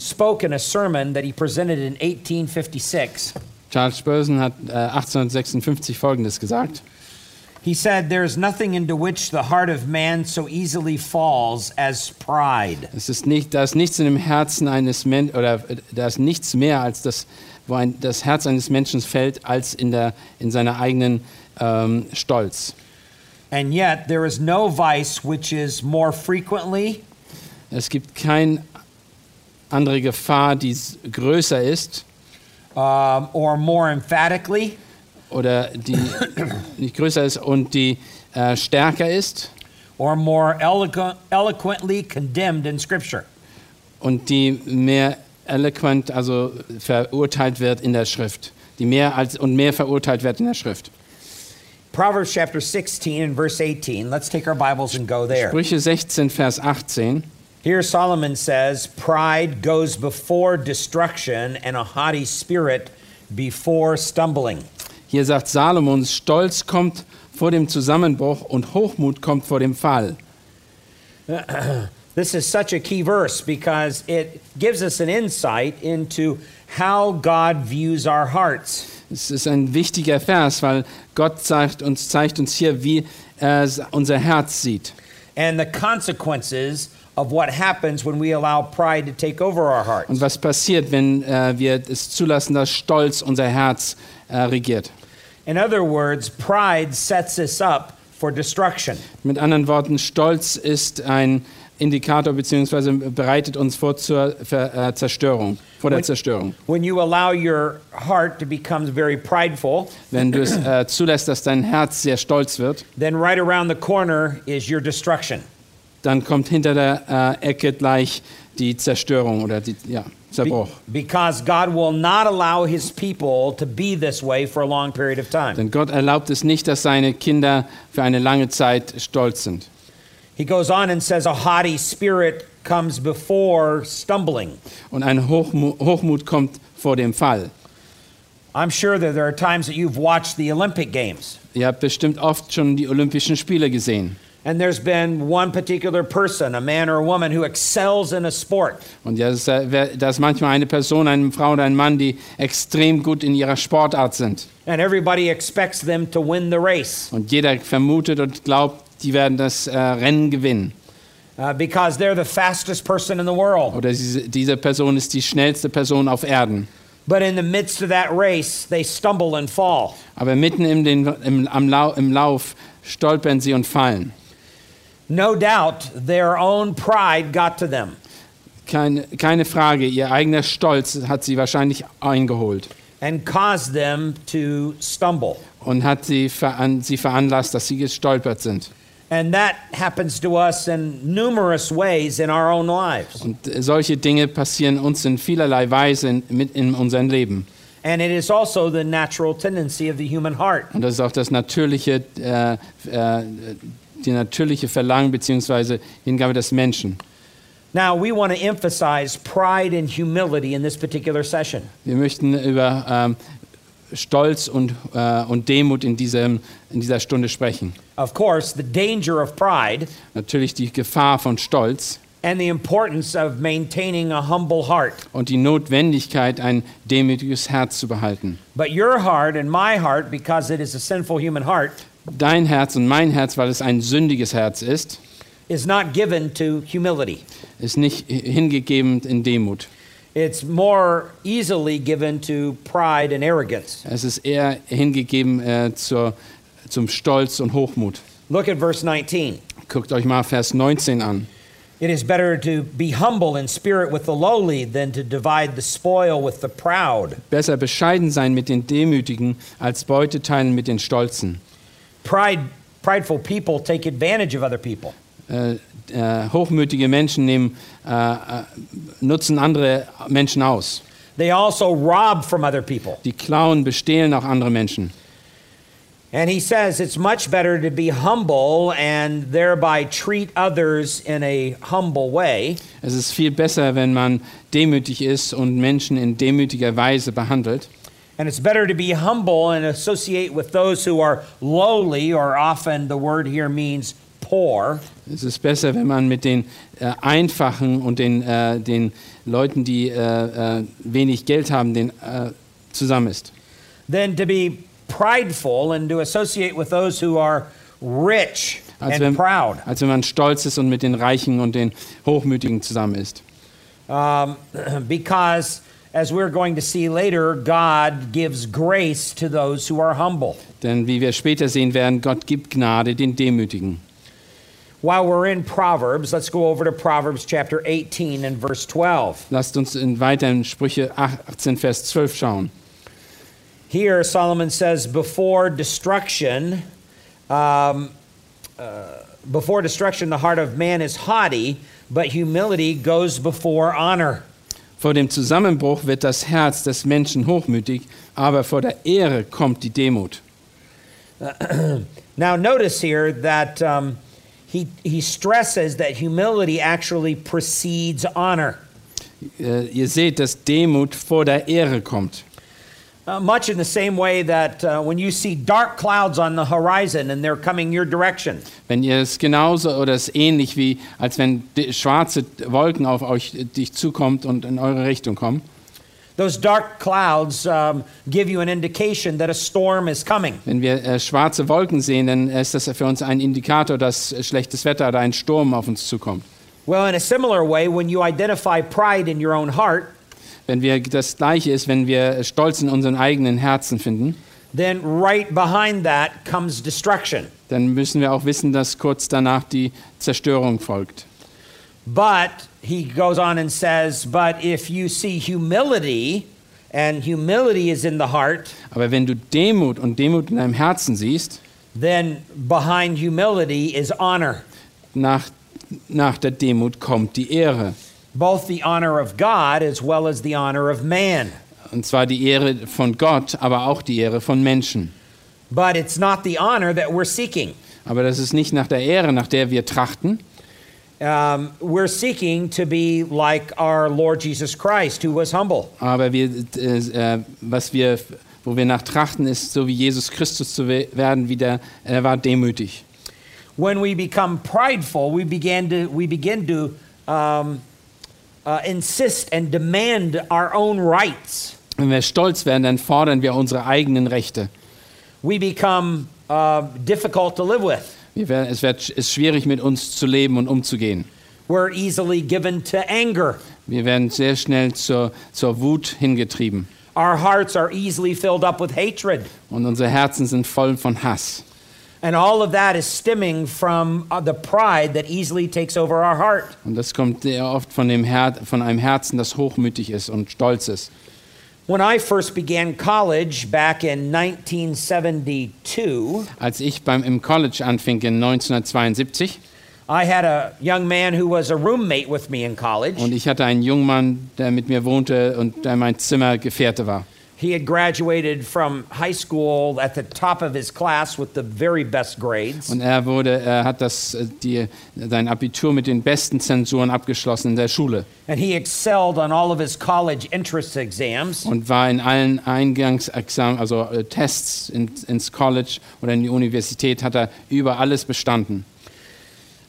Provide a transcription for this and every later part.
spoke in a sermon that he presented in 1856. Charles Spurgeon hat äh, 1856 Folgendes gesagt. He said, There's nothing into which the heart of man so easily falls as pride. Es ist nicht, da ist nichts in dem Herzen eines Menschen oder äh, da ist nichts mehr als das, wo ein, das Herz eines Menschen fällt, als in der in seiner eigenen ähm, Stolz. And yet, there is no vice which is more frequently Es gibt keine andere Gefahr, die größer ist um, or more emphatically oder die nicht größer ist und die äh, stärker ist or more eloquent, eloquently condemned in Scripture. und die mehr eloquent, also verurteilt wird in der Schrift, die mehr als und mehr verurteilt wird in der Schrift. Proverbs chapter 16 and verse 18. Let's take our Bibles and go there. Sprüche 16, Vers 18. Here Solomon says, Pride goes before destruction, and a haughty spirit before stumbling. Hier sagt Salomon, Stolz kommt vor dem Zusammenbruch und Hochmut kommt vor dem Fall. This is such a key verse because it gives us an insight into how God views our hearts. Es ist ein wichtiger Vers, weil Gott zeigt uns, zeigt uns hier, wie er unser Herz sieht and the consequences of what happens when we allow pride to take over our hearts. und was passiert, wenn äh, wir es zulassen, dass Stolz unser Herz äh, regiert. In other words, pride sets us up for destruction. Mit anderen Worten, Stolz ist ein Indikator bzw. bereitet uns vor zur äh, Zerstörung, vor der When- Zerstörung. When you allow your heart to become very prideful, Wenn du es äh, zulässt, dass dein Herz sehr stolz wird, then right around the corner is your destruction. Dann kommt hinter der äh, Ecke gleich die Zerstörung oder die ja, Be- Zerbruch. because God will not allow his people to be this way for a long period of time. Denn Gott erlaubt es nicht, dass seine Kinder für eine lange Zeit stolz sind. He goes on and says, A haughty spirit comes before stumbling. Und ein Hochmu Hochmut kommt vor dem Fall. I'm sure that there are times that you've watched the Olympic Games, Ihr habt bestimmt oft schon die Olympischen Spiele gesehen. And there's been one particular person, a man or a woman, who excels in a sport. Und da ist, manchmal eine Person, eine Frau oder ein Mann, die extrem gut in ihrer Sportart sind. And everybody expects them to win the race Und jeder vermutet und glaubt, die werden das äh, Rennen gewinnen. uh, because they're the fastest person in the world. Oder diese, diese Person ist die schnellste Person auf Erden. But in the midst of that race, they stumble and fall. Aber mitten im, den, im, Lau, im Lauf stolpern sie und fallen. No doubt their own pride got to them. Keine, keine Frage, ihr eigener Stolz hat sie wahrscheinlich eingeholt and caused them to stumble. und hat sie, veran, sie veranlasst, dass sie gestolpert sind. And that happens to us in numerous ways in our own lives. Und solche Dinge passieren uns in vielerlei Weise in, mit in unserem Leben. And it is also the natural tendency of the human heart. Und das ist auch das natürliche, äh, äh, die natürliche Verlangen bzw. Hingabe des Menschen. Now, we want to emphasize pride and humility in this particular session. Wir möchten über ähm, Stolz und, äh, und Demut in, diesem, in dieser Stunde sprechen. Of course, the danger of pride Natürlich die Gefahr von Stolz and the importance of maintaining a humble heart. und die Notwendigkeit, ein demütiges Herz zu behalten. But your heart and my heart, because it is a sinful human heart, Dein Herz und mein Herz, weil es ein sündiges Herz ist, is not given to humility. ist nicht hingegeben in Demut. It's more easily given to pride and arrogance. Es ist eher hingegeben äh, zur, zum Stolz und Hochmut. Look at verse 19. Guckt euch mal Vers 19 an. It is better to be humble in spirit with the lowly than to divide the spoil with the proud. Besser bescheiden sein mit den Demütigen, als Beute teilen mit den Stolzen. Pride, prideful people take advantage of other people. äh, äh, hochmütige Menschen nehmen, äh, äh, nutzen andere Menschen aus. They also rob from other people. Die klauen, bestehlen auch andere Menschen. And he says it's much better to be humble and thereby treat others in a humble way Es ist viel besser, wenn man demütig ist und Menschen in demütiger Weise behandelt. And it's better to be humble and associate with those who are lowly, or often the word here means poor. Es ist besser, wenn man mit den äh, Einfachen und den, äh, den Leuten, die äh, äh, wenig Geld haben, den, äh, zusammen ist. than to be prideful and to associate with those who are rich Als and wenn, proud. als wenn man stolz ist und mit den Reichen und den Hochmütigen zusammen ist. Um, because, as we're going to see later, God gives grace to those who are humble. Denn wie wir später sehen werden, Gott gibt Gnade den Demütigen. While we're in Proverbs, let's go over to Proverbs chapter 18 and verse 12. Lasst uns in weiteren Sprüche 18, Vers 12 schauen. Here, Solomon says, before destruction, um, uh, before destruction, the heart of man is haughty, but humility goes before honor. Vor dem Zusammenbruch wird das Herz des Menschen hochmütig, aber vor der Ehre kommt die Demut. Now, notice here that um, he, he stresses that humility actually precedes honor. Äh, ihr seht, dass Demut vor der Ehre kommt. Uh, much in the same way that uh, when you see dark clouds on the horizon and they're coming your direction, Wenn ihr es genauso oder es ähnlich wie, als wenn schwarze Wolken auf euch dich zukommt und in eure Richtung kommen. those dark clouds um, give you an indication that a storm is coming. Wenn wir äh, schwarze Wolken sehen, dann ist das für uns ein Indikator, dass äh, schlechtes Wetter oder ein Sturm auf uns zukommt. Well, in a similar way, when you identify pride in your own heart, Wenn wir das Gleiche ist, wenn wir Stolz in unseren eigenen Herzen finden, then right behind that comes destruction. dann müssen wir auch wissen, dass kurz danach die Zerstörung folgt. But he goes on and says, but if you see humility, and humility is in the heart, Aber wenn du Demut und Demut in deinem Herzen siehst, then behind humility is honor. nach, nach der Demut kommt die Ehre. Both the honor of God as well as the honor of man. Und zwar die Ehre von Gott, aber auch die Ehre von Menschen. But it's not the honor that we're seeking. Aber das ist nicht nach der Ehre, nach der wir trachten. Um, we're seeking to be like our Lord Jesus Christ, who was humble. Aber wir, äh, äh, was wir, wo wir nach trachten, ist so wie Jesus Christus zu we- werden, wie der, er war demütig. When we become prideful, we begin to, we begin to um, uh, insist and demand our own rights. Wenn wir stolz werden, dann fordern wir unsere eigenen Rechte. We become uh, difficult to live with. Wir werden, es wird, ist schwierig, mit uns zu leben und umzugehen. We're easily given to anger. Wir werden sehr schnell zur, zur Wut hingetrieben. Our hearts are easily filled up with hatred. Und unsere Herzen sind voll von Hass. And all of that is stemming from uh, the pride that easily takes over our heart. Und das kommt sehr oft von, dem Her von einem Herzen, das hochmütig ist und stolz ist. When I first began college back in 1972, Als ich beim, im College anfing in 1972 I had a young man who was a roommate with me in college. und ich hatte einen jungen Mann, der mit mir wohnte und der mein Zimmergefährte war. He had graduated from high school at the top of his class with the very best grades. Und er, wurde, er hat das, äh, die, sein Abitur mit den besten Zensuren abgeschlossen in der Schule And he excelled on all of his college entrance exams. und war in allen Eingangsexamen, also äh, Tests in, ins College oder in die Universität, hat er über alles bestanden.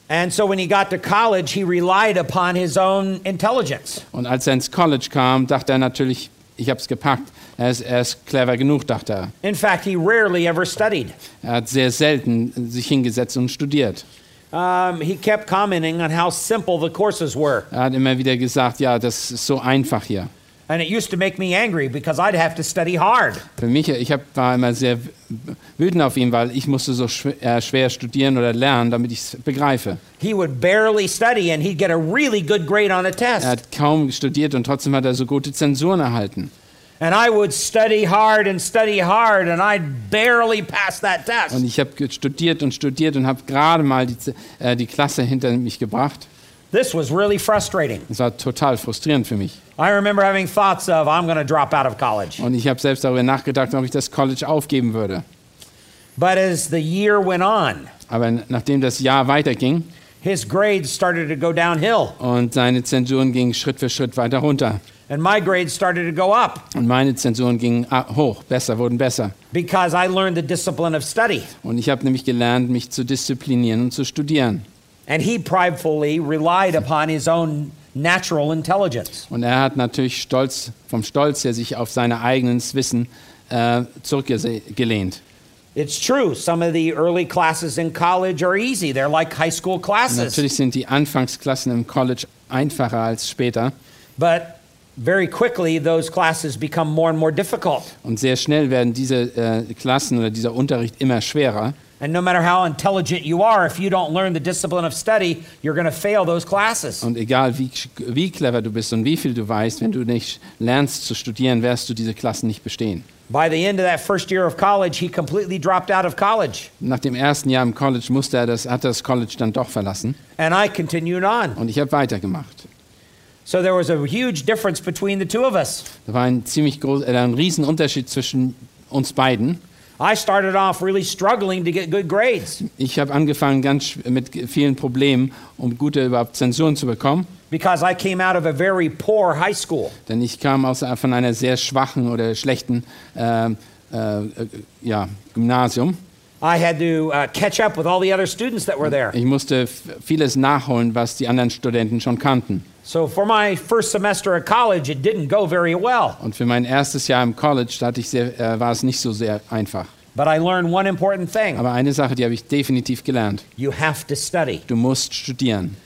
And so when he got to college, he relied upon his own intelligence. Und als er ins College kam, dachte er natürlich, ich habe es gepackt. Er ist, er ist clever genug, dachte er. In fact, he rarely ever studied. Er hat sehr selten sich hingesetzt und studiert. Um, he kept commenting on how simple the courses were. Er hat immer wieder gesagt, ja, das ist so einfach hier. And it used to make me angry because I'd have to study hard. Für mich, ich hab, war immer sehr wütend auf ihn, weil ich musste so schwer, äh, schwer studieren oder lernen, damit ich es begreife. He would barely study and he'd get a really good grade on a Er test. hat kaum studiert und trotzdem hat er so gute Zensuren erhalten. And I would study hard and study hard, and I'd barely pass that test. Und ich habe studiert und studiert und habe gerade mal die, äh, die Klasse hinter mich gebracht. This was really frustrating. Das war total frustrierend für mich. I remember having thoughts of, I'm going to drop out of college. Und ich habe selbst darüber nachgedacht, ob ich das College aufgeben würde. But as the year went on, Aber nachdem das Jahr weiterging his grades started to go downhill, und seine Zensuren gingen Schritt für Schritt weiter runter and my grades started to go up und meine Zensuren gingen ah, hoch, besser, wurden besser. because I learned the discipline of study. Und ich habe nämlich gelernt, mich zu disziplinieren und zu studieren. And he pridefully relied upon his own natural intelligence. Und er hat natürlich stolz, vom Stolz her sich auf sein eigenes Wissen äh, zurückgelehnt. It's true, some of the early classes in college are easy. They're like high school Und classes. natürlich sind die Anfangsklassen im College einfacher als später. But very quickly, those classes become more and more difficult. Und sehr schnell werden diese äh, Klassen oder dieser Unterricht immer schwerer. And no matter how intelligent you are, if you don't learn the discipline of study, you're going to fail those classes. Und egal wie, wie clever du bist und wie viel du weißt, wenn du nicht lernst zu studieren, wirst du diese Klassen nicht bestehen. By the end of that first year of college, he completely dropped out of college. Nach dem ersten Jahr im College musste er das, hat das College dann doch verlassen. And I continued on. Und ich habe weitergemacht. So there was a huge difference between the two of us. Da war ein ziemlich groß, äh, ein Riesenunterschied zwischen uns beiden. I started off really struggling to get good grades Ich habe angefangen ganz mit vielen Problemen, um gute überhaupt Zensuren zu bekommen. because I came out of a very poor high school. Denn ich kam aus, von einer sehr schwachen oder schlechten ähm, äh, äh, ja, Gymnasium. I had to uh, catch up with all the other students that were there. Ich musste vieles nachholen, was die anderen Studenten schon kannten. So for my first semester at college, it didn't go very well. Und für mein erstes Jahr im College hatte ich sehr, äh, war es nicht so sehr einfach. But I learned one important thing Aber eine Sache, die habe ich definitiv gelernt. you have to study. Du musst studieren.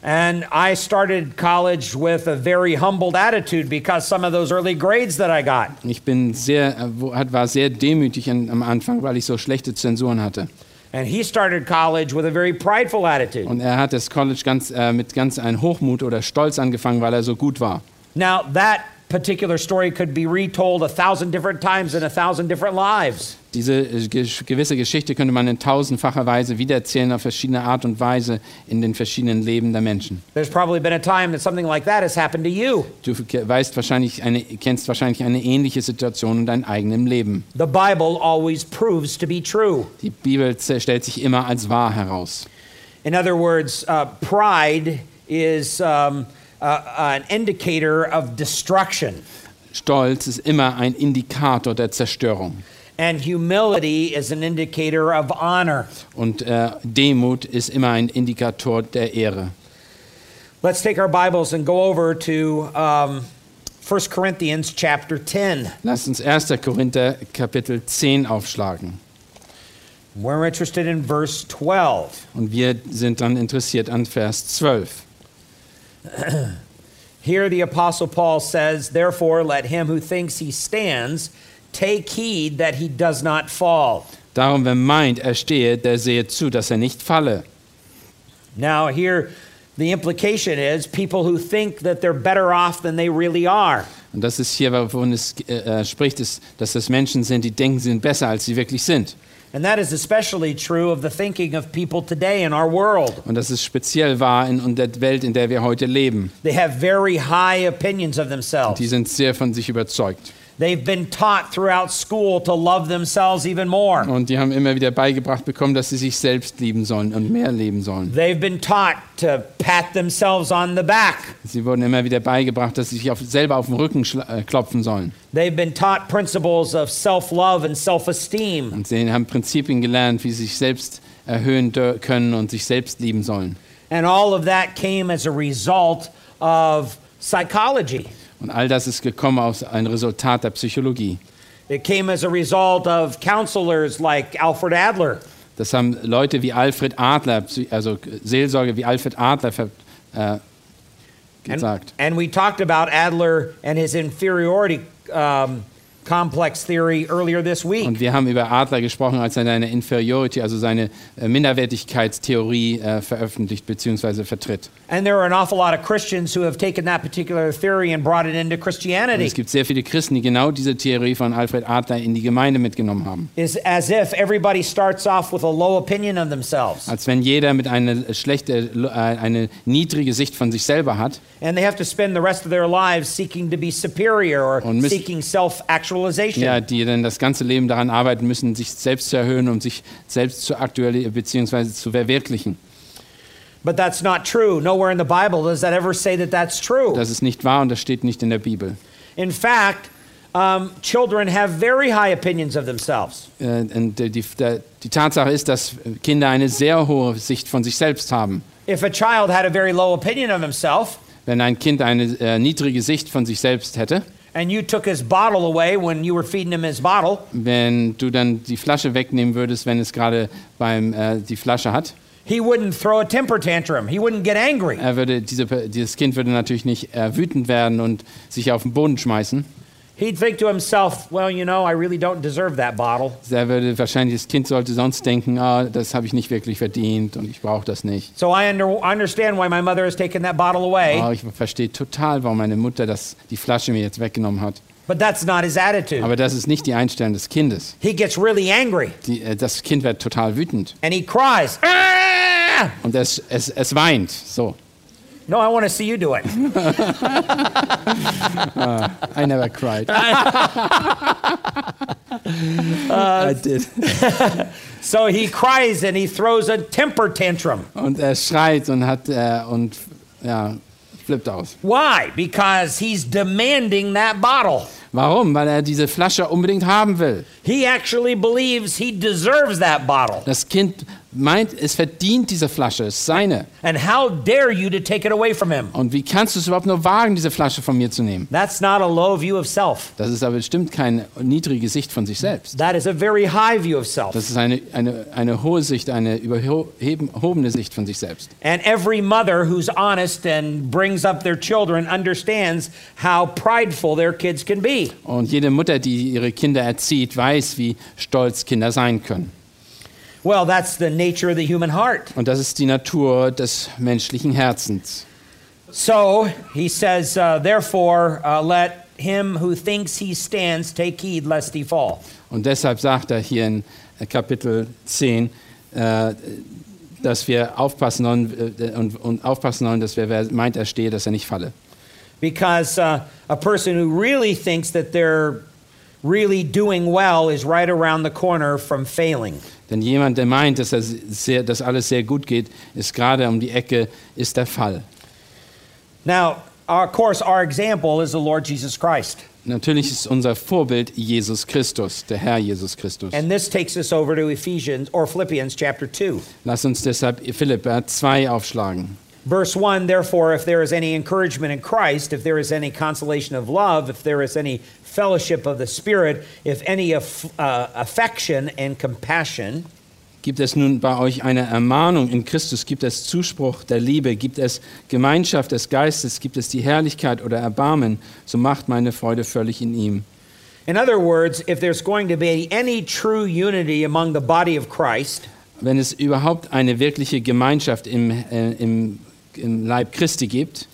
And I started college with a very humbled attitude because some of those early grades that I got. Ich bin sehr, äh, war sehr demütig am Anfang, weil ich so schlechte Zensuren hatte. And he started college with a very prideful attitude. Und er hat das College ganz, äh, mit ganz ein Hochmut oder Stolz angefangen, weil er so gut war. Now, that particular story could be retold a thousand different times in a thousand different lives. Diese äh, ge- gewisse Geschichte könnte man in tausendfacher Weise wiedererzählen auf verschiedene Art und Weise in den verschiedenen Leben der Menschen. There's probably been a time that something like that has happened to you. Du weißt wahrscheinlich eine, kennst wahrscheinlich eine ähnliche Situation in deinem eigenen Leben. The Bible always proves to be true. Die Bibel stellt sich immer als wahr heraus. In other words, uh, pride is um, uh, an indicator of destruction, Stolz ist immer ein Indikator der Zerstörung. and humility is an indicator of honor. Und äh, Demut ist immer ein Indikator der Ehre. Let's take our Bibles and go over to um, 1 Corinthians chapter 10. Lasst uns 1. Korinther Kapitel 10 aufschlagen. We're interested in verse 12. Und wir sind dann interessiert an Vers 12. Here the Apostle Paul says, Therefore, let him who thinks he stands take heed that he does not fall. Darum, wer meint, er stehe, der sehe zu, dass er nicht falle. Now, here the implication is people who think that they're better off than they really are. Und das ist hier, wovon es äh, spricht, ist, dass das Menschen sind, die denken, sie sind besser, als sie wirklich sind. And that is especially true of the thinking of people today in our world. Und das ist speziell wahr in, in der Welt, in der wir heute leben. They have very high opinions of themselves. Die sind sehr von sich überzeugt. They've been taught throughout school to love themselves even more. Und die haben immer wieder beigebracht bekommen, dass sie sich selbst lieben sollen und mehr leben sollen. They've been taught to pat themselves on the back. Sie wurden immer wieder beigebracht, dass sie sich auf, selber auf den Rücken äh, klopfen sollen. They've been taught principles of self love and self esteem. Und sie haben Prinzipien gelernt, wie sie sich selbst erhöhen können und sich selbst lieben sollen. And all of that came as a result of psychology. Und all das ist gekommen aus einem Resultat der Psychologie. It came as a result of counselors like Alfred Adler. Das haben Leute wie Alfred Adler, also Seelsorge wie Alfred Adler äh, And, gesagt. and we talked about Adler and his inferiority um, complex theory earlier this week. Und wir haben über Adler gesprochen, als er seine Inferiority, also seine äh, Minderwertigkeitstheorie äh, veröffentlicht bzw. vertritt. And there are an awful lot of Christians who have taken that particular theory and brought it into Und Christianity. es gibt sehr viele Christen, die genau diese Theorie von Alfred Adler in die Gemeinde mitgenommen haben. Is as if everybody starts off with a low opinion of themselves. Als wenn jeder mit einer schlechte, äh, eine niedrige Sicht von sich selber hat And they have to spend the rest of their lives seeking to be superior or Und seeking self actualization. Ja, die dann das ganze Leben daran arbeiten müssen, sich selbst zu erhöhen und sich selbst zu aktualisieren bzw. zu verwirklichen. But that's not true. Nowhere in the Bible does that ever say that that's true. Das ist nicht wahr und das steht nicht in der Bibel. In fact, um, children have very high opinions of themselves. Äh, Und die, die, die Tatsache ist, dass Kinder eine sehr hohe Sicht von sich selbst haben. If a child had a very low opinion of himself, Wenn ein Kind eine äh, niedrige Sicht von sich selbst hätte, and you took his bottle away when you were feeding him his bottle, wenn du dann die Flasche wegnehmen würdest, wenn es gerade beim äh, die Flasche hat, he wouldn't throw a temper tantrum. He wouldn't get angry. er würde diese, dieses Kind würde natürlich nicht äh, wütend werden und sich auf den Boden schmeißen. He'd think to himself, well, you know, I really don't deserve that bottle. Er würde wahrscheinlich das Kind sollte sonst denken, ah, das habe ich nicht wirklich verdient und ich brauche das nicht. So I under, understand why my mother has taken that bottle away, Ah, ich verstehe total, warum meine Mutter das, die Flasche mir jetzt weggenommen hat. but that's not his attitude. Aber das ist nicht die Einstellung des Kindes. He gets really angry Die, äh, das Kind wird total wütend and he cries. "Ah!" und es, es, es weint. So. No, I want to see you do it. I never cried. I did. So he cries and he throws a temper tantrum. Und er schreit und hat äh, und ja, flippt aus. Why? Because he's demanding that bottle. Warum? Weil er diese Flasche unbedingt haben will. He actually believes he deserves that bottle. Das Kind meint, es verdient diese Flasche, es ist seine. And how dare you to take it away from him? Und wie kannst du es überhaupt nur wagen, diese Flasche von mir zu nehmen? That's not a low view of self. Das ist aber bestimmt keine niedrige Sicht von sich selbst. That is a very high view of self. Das ist eine, eine, eine hohe Sicht, eine überhobene Sicht von sich selbst. And every mother who's honest and brings up their children understands how prideful their kids can be. Und jede Mutter, die ihre Kinder erzieht, weiß, wie stolz Kinder sein können. Well, that's the nature of the human heart. Und das ist die Natur des menschlichen Herzens. So he says, uh, therefore, uh, let him who thinks he stands take heed lest he fall. Und deshalb sagt er hier in äh, Kapitel 10, äh, dass wir aufpassen sollen, äh, und, und aufpassen sollen, dass wer, wer meint, er stehe, dass er nicht falle. Because uh, a person who really thinks that they're really doing well is right around the corner from failing. Denn jemand, der meint, dass, er sehr, dass alles sehr gut geht, ist gerade um die Ecke, ist der Fall. Now, of course, our example is the Lord Jesus Christ. Natürlich ist unser Vorbild Jesus Christus, der Herr Jesus Christus. And this takes us over to Ephesians or Philippians chapter 2. Lass uns deshalb Philippa 2 aufschlagen. Verse 1 Therefore, if there is any encouragement in Christ, if there is any consolation of love, if there is any fellowship of the Spirit, if any aff- uh, affection and compassion, Gibt es nun bei euch eine Ermahnung in Christus? Gibt es Zuspruch der Liebe? Gibt es Gemeinschaft des Geistes? Gibt es die Herrlichkeit oder Erbarmen? So macht meine Freude völlig in ihm. in other words, if there's going to be any true unity among the body of Christ, Wenn es überhaupt eine wirkliche Gemeinschaft im, äh, im, im Leib Christi gibt,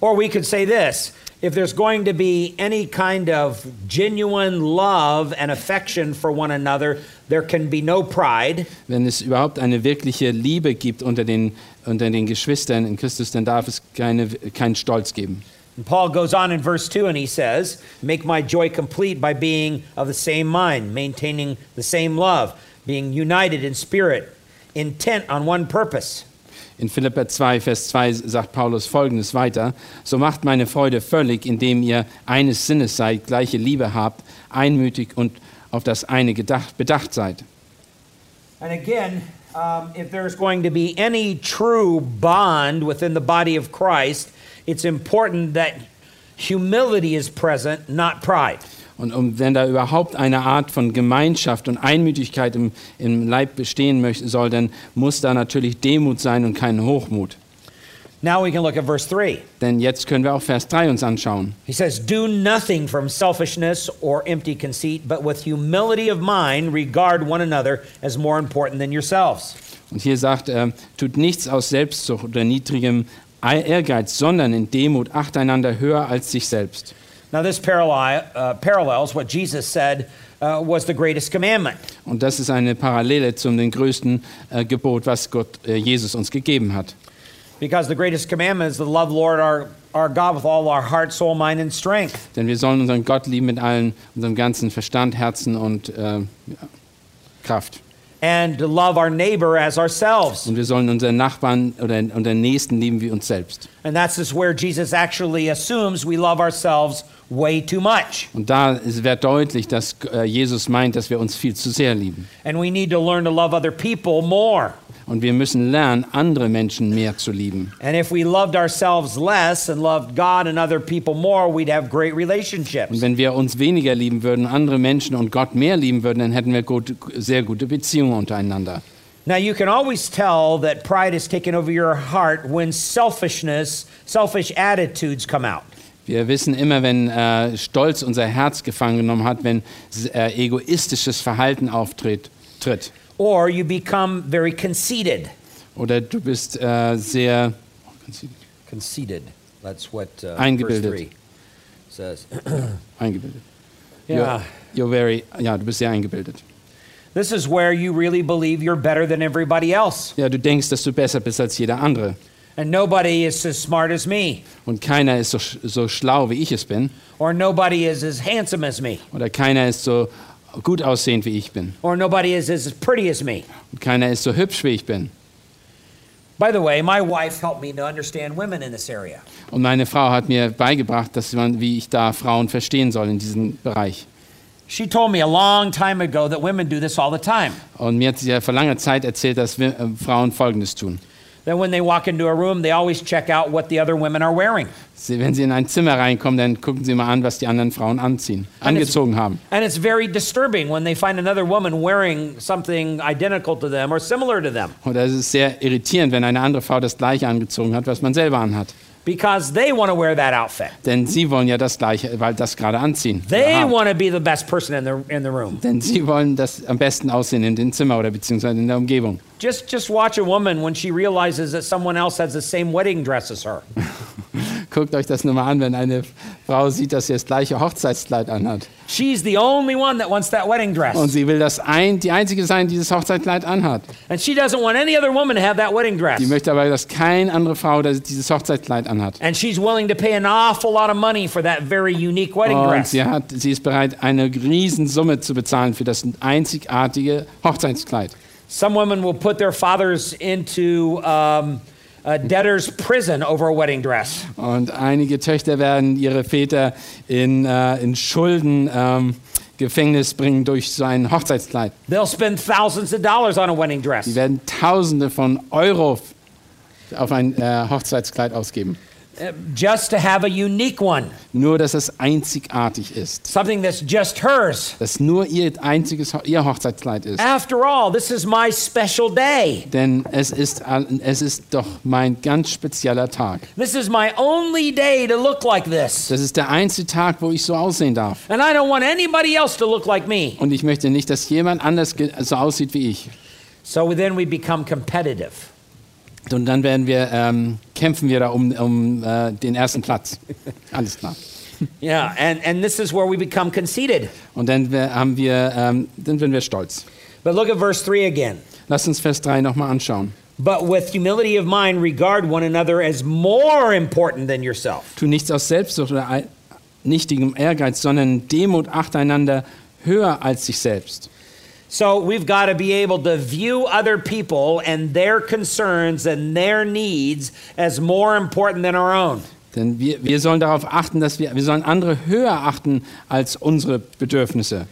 or we could say this if there's going to be any kind of genuine love and affection for one another, there can be no pride. wenn es überhaupt eine wirkliche Liebe gibt unter den, unter den Geschwistern in Christus, dann darf es keine, keinen Stolz geben. And Paul goes on in verse 2 and he says, Make my joy complete by being of the same mind, maintaining the same love, being united in spirit, intent on one purpose. In Philippa 2, Vers 2 sagt Paulus folgendes weiter: So macht meine Freude völlig, indem ihr eines Sinnes seid, gleiche Liebe habt, einmütig und auf das eine gedacht, bedacht seid. And again, um, if there's going to be any true bond within the body of Christ, it's important that humility is present, not pride. Und um, wenn da überhaupt eine Art von Gemeinschaft und Einmütigkeit im, im Leib bestehen möchte, soll, dann muss da natürlich Demut sein und kein Hochmut. Now we can look at verse 3. Denn jetzt können wir auch Vers 3 uns anschauen. He says, Do nothing from selfishness or empty conceit, but with humility of mind regard one another as more important than yourselves. Und hier sagt er, tut nichts aus Selbstsucht oder niedrigem Ehrgeiz, sondern in Demut acht einander höher als sich selbst. Now, this parallel, uh, parallels what Jesus said uh, was the greatest commandment. Und das ist eine Parallele zum den größten äh, Gebot, was Gott äh, Jesus uns gegeben hat. Because the greatest commandment is to love Lord our, our God with all our heart, soul, mind, and strength. Denn wir sollen unseren Gott lieben mit allen, unserem ganzen Verstand, Herzen und äh, Kraft. And to love our neighbor as ourselves. Und wir sollen unseren Nachbarn oder unseren Nächsten lieben wie uns selbst. And that's just where Jesus actually assumes we love ourselves way too much. Und da wird deutlich, dass äh, Jesus meint, dass wir uns viel zu sehr lieben. And we need to learn to love other people more. Und wir müssen lernen, andere Menschen mehr zu lieben. And if we loved ourselves less and loved God and other people more, we'd have great relationships. Und wenn wir uns weniger lieben würden, andere Menschen und Gott mehr lieben würden, dann hätten wir gut, sehr gute Beziehungen untereinander. Now, you can always tell that pride has taken over your heart when selfishness, selfish attitudes come out. Wir wissen immer, wenn äh, Stolz unser Herz gefangen genommen hat, wenn äh, egoistisches Verhalten auftritt. Tritt. Or you become very conceited. Oder du bist äh, sehr Conceited. That's what uh, Eingebildet. verse 3 says. eingebildet. Yeah. You're, you're very, ja, du bist sehr eingebildet. This is where you really believe you're better than everybody else. Ja, du denkst, dass du besser bist als jeder andere. And nobody is as smart as me. Und keiner ist so, so schlau, wie ich es bin. Or nobody is as handsome as me. Oder keiner ist so gut aussehend, wie ich bin. Or nobody is as pretty as me. Und keiner ist so hübsch, wie ich bin. By the way, my wife helped me to understand women in this area. Und meine Frau hat mir beigebracht, dass man, wie ich da Frauen verstehen soll in diesem Bereich. She told me a long time ago that women do this all the time. Und mir hat sie ja vor langer Zeit erzählt, dass äh, Frauen Folgendes tun. That when they walk into a room, they always check out what the other women are wearing. Sie, wenn sie in ein Zimmer reinkommen, dann gucken sie mal an, was die anderen Frauen anziehen, angezogen haben. And it's very disturbing when they find another woman wearing something identical to them or similar to them Oder es ist sehr irritierend, wenn eine andere Frau das gleiche angezogen hat, was man selber anhat. Because they want to wear that outfit. Denn sie wollen ja das gleiche, weil das gerade anziehen. They want to be the best person in the, in the room. Denn sie wollen das am besten aussehen in dem Zimmer oder beziehungsweise in der Umgebung. Just, just watch a woman when she realizes that someone else has the same wedding dress as her. Guckt euch das nur mal an, wenn eine Frau sieht, dass sie das gleiche Hochzeitskleid anhat. She's the only one that wants that wedding Und dress. sie will das ein, die einzige sein, die das Hochzeitskleid anhat. And she doesn't want any other woman to have that wedding dress. Die möchte aber, dass keine andere Frau dieses Hochzeitskleid anhat. And she's willing to pay an awful lot of money for that very unique wedding Und dress. sie, hat, sie ist bereit, eine Riesensumme zu bezahlen für das einzigartige Hochzeitskleid. Some women will put their fathers into um, debtor's prison over a wedding dress. Und einige Töchter werden ihre Väter in, äh, in Schulden ähm, Gefängnis bringen durch so ein Hochzeitskleid. They'll spend thousands of dollars on a wedding dress. Die werden Tausende von Euro auf ein äh, Hochzeitskleid ausgeben. Uh, just to have a unique one, Nur, dass es einzigartig ist. something that's just hers. Dass nur ihr einziges ihr Hochzeitskleid ist. After all, this is my special day. Denn es ist, es ist doch mein ganz spezieller Tag. This is my only day to look like this. Das ist der einzige Tag, wo ich so aussehen darf. And I don't want anybody else to look like me. Und ich möchte nicht, dass jemand anders so aussieht wie ich. So then we become competitive. Und dann werden wir, ähm, kämpfen wir da um, um äh, den ersten Platz. Alles klar. Yeah, and, and this is where we become conceited. Und dann haben wir, ähm, dann werden wir stolz. But look at verse 3 again. Lass uns Vers 3 nochmal anschauen. But with humility of mind, regard one another as more important than yourself. Tu nichts aus Selbstsucht oder nichtigem Ehrgeiz, sondern Demut acht einander höher als sich selbst. So we've got to be able to view other people and their concerns and their needs as more important than our own. Denn wir, wir sollen darauf achten, dass wir, wir sollen andere höher achten als unsere Bedürfnisse.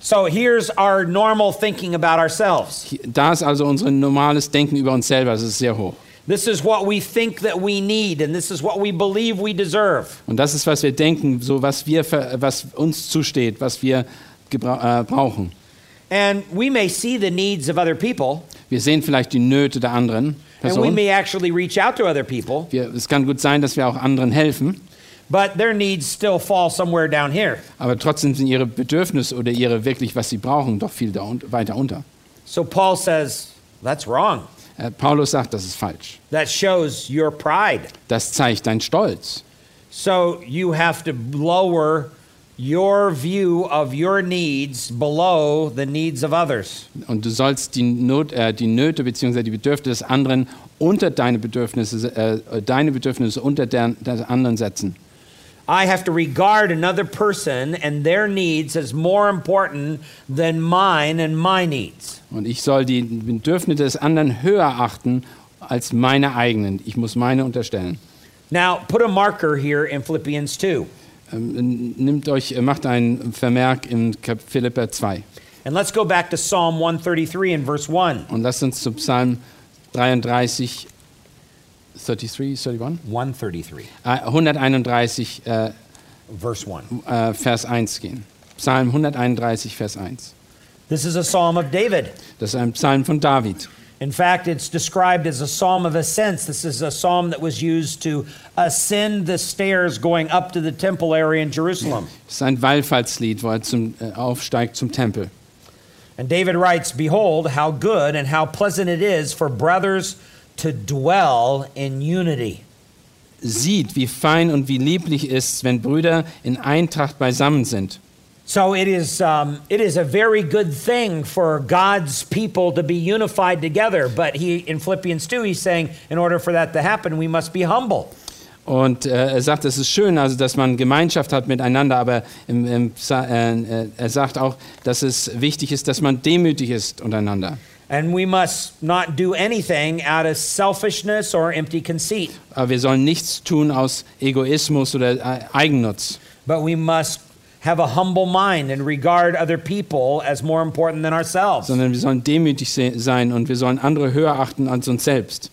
So here's our normal thinking about ourselves. Da ist also unser normales Denken über uns selber, das ist sehr hoch. This is what we think that we need, and this is what we believe we deserve. Und das ist, was wir denken, so was, wir, was uns zusteht, was wir äh, brauchen. And we may see the needs of other people, Wir sehen vielleicht die Nöte der anderen, And we may actually reach out to other people, Wir, es kann gut sein, dass wir auch anderen helfen, but their needs still fall somewhere down here. aber trotzdem sind ihre Bedürfnisse oder ihre wirklich, was sie brauchen, doch viel da un weiter unter. So Paul says, that's wrong. Äh, Paulus sagt, das ist falsch. That shows your pride. Das zeigt dein Stolz. So you have to lower your view of your needs below the needs of others. Und du sollst die, Not, äh, die Nöte bzw. die Bedürfnisse des anderen unter deine Bedürfnisse, äh, deine Bedürfnisse unter der, der anderen setzen. I have to regard another person and their needs as more important than mine and my needs. Und ich soll die Bedürfnisse des anderen höher achten als meine eigenen. Ich muss meine unterstellen. Now, put a marker here in Philippians 2. Ähm, nimmt euch, äh, macht einen Vermerk in Philipper 2. And let's go back to Psalm 133 and verse 1. Und lasst uns zu Psalm 33, 33, 31? 133, Äh, 131, äh, verse 1. äh, Vers 1 gehen. Psalm 131, Vers 1. This is a psalm of David. Das ist ein Psalm von David. In fact, it's described as a psalm of ascents. This is a psalm that was used to ascend the stairs going up to the temple area in Jerusalem. Das ist ein Wallfahrtslied, wo er zum, äh, aufsteigt zum Tempel. And David writes, Behold, how good and how pleasant it is for brothers to dwell in unity. Sieht, wie fein und wie lieblich ist, wenn Brüder in Eintracht beisammen sind. So it is, um, it is a very good thing for God's people to be unified together. But he, in Philippians 2, he's saying, in order for that to happen, we must be humble. Und äh, er sagt, es ist schön, also, dass man Gemeinschaft hat miteinander, aber im, im, äh, äh, er sagt auch, dass es wichtig ist, dass man demütig ist untereinander. And we must not do anything out of selfishness or empty conceit, Aber wir sollen nichts tun aus Egoismus oder äh, Eigennutz, but we must have a humble mind and regard other people as more important than ourselves. sondern wir sollen demütig se sein und wir sollen andere höher achten als uns selbst.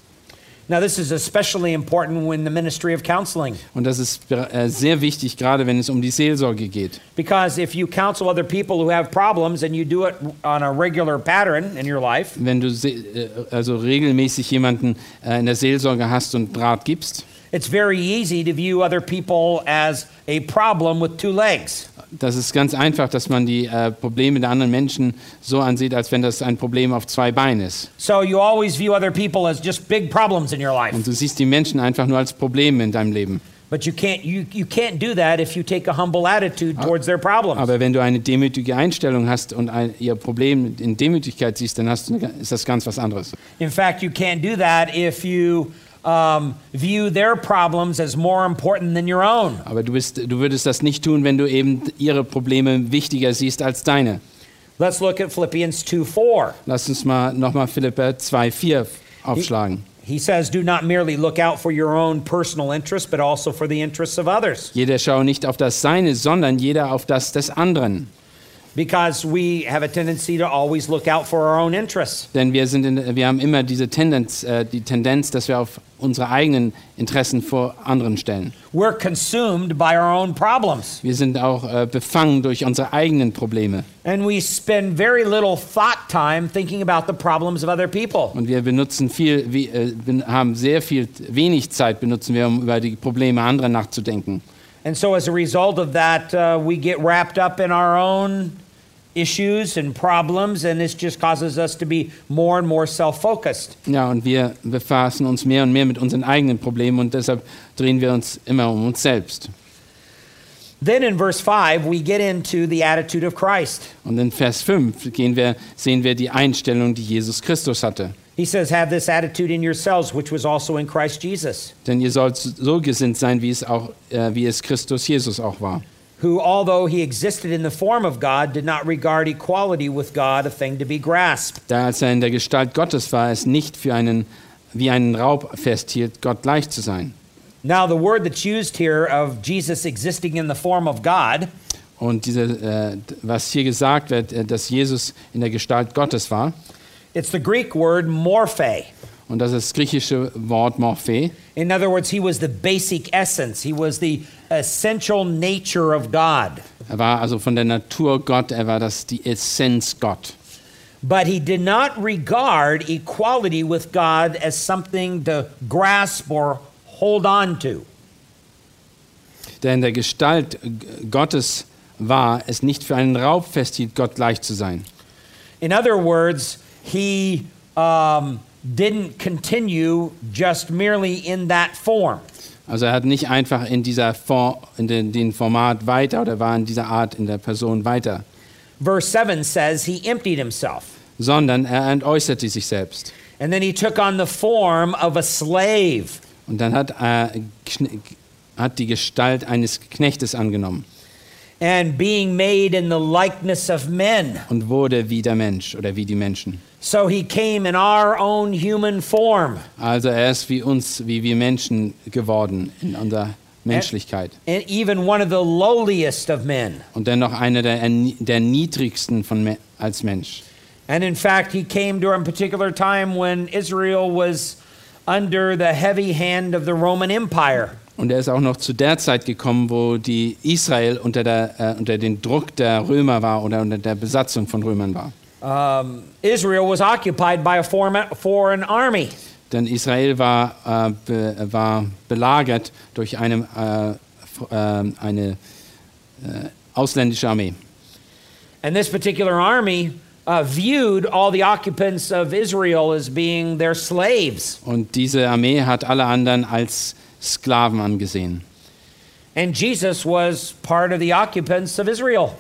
Now, this is especially important in the ministry of counseling, Und das ist äh, sehr wichtig, gerade wenn es um die Seelsorge geht. because if you counsel other people who have problems and you do it on a regular pattern in your life, Wenn du äh, also regelmäßig jemanden äh, in der Seelsorge hast und Rat gibst, it's very easy to view other people as a problem with two legs. das ist ganz einfach, dass man die äh, Probleme der anderen Menschen so ansieht, als wenn das ein Problem auf zwei Beinen ist. So you always view other people as just big problems in your life. Und du siehst die Menschen einfach nur als Probleme in deinem Leben. But you can't you, you can't do that if you take a humble attitude towards their problems. Aber wenn du eine demütige Einstellung hast und ein, ihr Problem in Demütigkeit siehst, dann hast du ist das ganz was anderes. In fact, you can't do that if you um, view their problems as more important than your own. Aber du, bist, du würdest das nicht tun, wenn du eben ihre Probleme wichtiger siehst als deine. Let's look at Philippians 2 4. Lass uns mal nochmal Philipper 2,4 aufschlagen. He says, Do not merely look out for your own personal interests, but also for the interests of others. Jeder schaue nicht auf das Seine, sondern jeder auf das des anderen. Because we have a tendency to always look out for our own interests. Denn wir, sind in, wir haben immer diese Tendenz, äh, die Tendenz, dass wir auf unsere eigenen Interessen vor anderen stellen. We're consumed by our own problems. Wir sind auch äh, befangen durch unsere eigenen Probleme. And we spend very little thought time thinking about the problems of other people. Und wir benutzen viel, wie, äh, ben- haben sehr viel, wenig Zeit benutzen wir, um über die Probleme anderer nachzudenken. And so, as a result of that, uh, we get wrapped up in our own issues and problems, and this just causes us to be more and more self focused. Ja, und wir befassen uns mehr und mehr mit unseren eigenen Problemen und deshalb drehen wir uns immer um uns selbst. Then in verse 5, we get into the attitude of Christ. Und in Vers 5 gehen wir, sehen wir die Einstellung, die Jesus Christus hatte. He says, Have this attitude in yourselves, which was also in Christ Jesus, Denn ihr sollt so gesinnt sein, wie es, auch, äh, wie es Christus Jesus auch war. Who, although he existed in the form of God, did not regard equality with God a thing to be grasped. Da als er in der Gestalt Gottes war, es nicht für einen, wie einen Raub festhielt, Gott gleich zu sein. Now, the word that's used here of Jesus existing in the form of God Und diese, äh, was hier gesagt wird, äh, dass Jesus in der Gestalt Gottes war, It's the Greek word morphe. Und das ist das griechische Wort Morphe. In other words, he was the basic essence, he was the essential nature of God. Er war also von der Natur Gott, er war das, die Essenz Gott. but he did not regard equality with God as something to grasp or hold on to. der in der Gestalt Gottes war, es nicht für einen Raub festhielt, Gott gleich zu sein. In other words, he um, didn't continue just merely in that form. Also er hat nicht einfach in dieser Form, in den, den Format weiter oder war in dieser Art in der Person weiter, Verse 7 says he emptied himself. sondern er entäußerte sich selbst. And then he took on the form of a slave. Und dann hat er kn- hat die Gestalt eines Knechtes angenommen And being made in the likeness of men. und wurde wie der Mensch oder wie die Menschen. So he came in our own human form. Also er ist wie uns, wie wir Menschen geworden in unserer Menschlichkeit. And even one of the lowliest of men. Und dennoch einer der, der niedrigsten von, als Mensch. And in fact, he came during a particular time when Israel was under the heavy hand of the Roman Empire. Und er ist auch noch zu der Zeit gekommen, wo die Israel unter, der, äh, unter den Druck der Römer war oder unter der Besatzung von Römern war. Um, Israel was occupied by a foreign foreign army. Denn Israel war, äh, be, war belagert durch eine, äh, äh, eine äh, ausländische Armee. And this particular army uh, viewed all the occupants of Israel as being their slaves. Und diese Armee hat alle anderen als Sklaven angesehen. And Jesus was part of the occupants of Israel.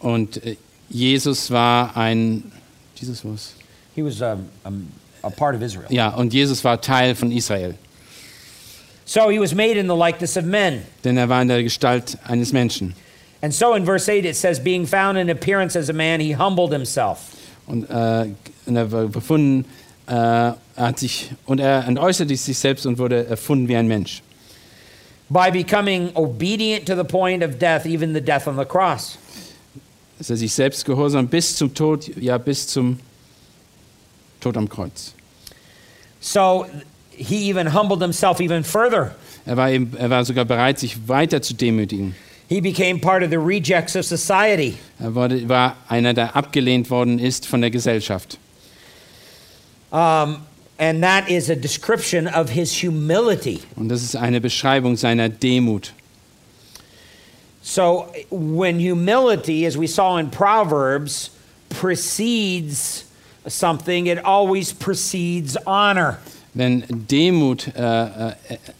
Und äh, Jesus war ein. Jesus was? He was um, um, a part of Israel. Ja, und Jesus war Teil von Israel. So he was made in the likeness of men. Denn er war in der Gestalt eines Menschen. And so in verse 8 it says, being found in appearance as a man, he humbled himself. Und, äh, und er war befunden, äh, hat sich, und er entäußerte sich selbst und wurde erfunden wie ein Mensch. By becoming obedient to the point of death, even the death on the cross. Dass er sich selbst gehorsam bis zum Tod, ja bis zum Tod am Kreuz. So he even humbled himself even further. Er war, eben, er war sogar bereit, sich weiter zu demütigen. He became part of the rejects of society. Er wurde, war einer, der abgelehnt worden ist von der Gesellschaft. Um, and that is a description of his humility. Und das ist eine Beschreibung seiner Demut. So when humility, as we saw in Proverbs, precedes something, it always precedes honor. Wenn Demut, äh, äh,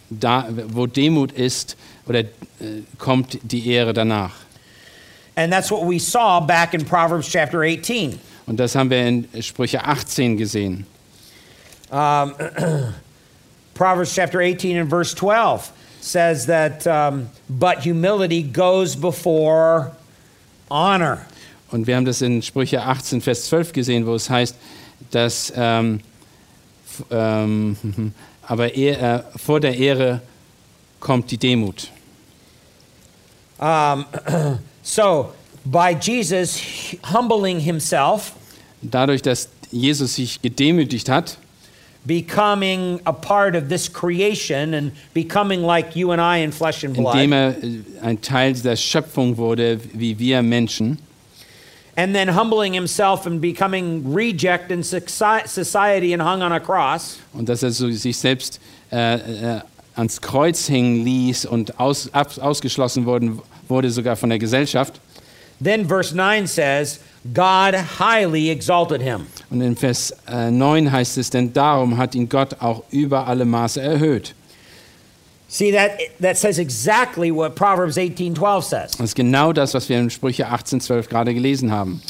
da, wo Demut ist, oder äh, kommt die Ehre danach. And that's what we saw back in Proverbs chapter 18. Und das haben wir in Sprüche 18 gesehen. Um, Proverbs chapter 18 and verse 12 says that, um, but humility goes before honor. Und wir haben das in Sprüche 18, Vers 12 gesehen, wo es heißt, dass ähm, ähm, aber eh- äh, vor der Ehre kommt die Demut. Um, so, by Jesus humbling himself, Dadurch, dass Jesus sich gedemütigt hat, becoming a part of this creation and becoming like you and I in flesh and blood, indem er äh, ein Teil der Schöpfung wurde, wie wir Menschen, and then humbling himself and becoming reject in society and hung on a cross, und dass er so sich selbst äh, äh, ans Kreuz hängen ließ und aus, ab, ausgeschlossen worden, wurde sogar von der Gesellschaft. then verse 9 says, God highly exalted him. Und in Vers äh, 9 heißt es, denn darum hat ihn Gott auch über alle Maße erhöht. See that that says exactly what Proverbs 18:12 says. Das ist genau das, was wir in Sprüche 18,12 gerade gelesen haben.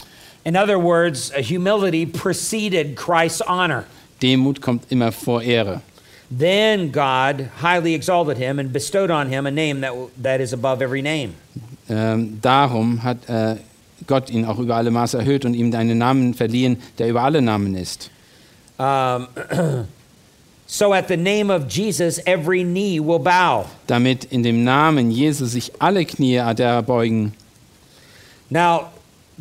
In other words, humility preceded Christ's honor. Demut kommt immer vor Ehre. Then God highly exalted him and bestowed on him a name that, that is above every name. Ähm, darum hat äh, Gott ihn auch über alle Maße erhöht und ihm einen Namen verliehen, der über alle Namen ist. Um, so at the name of Jesus, every knee will bow. Damit in dem Namen Jesus sich alle Knie erbeugen. Now,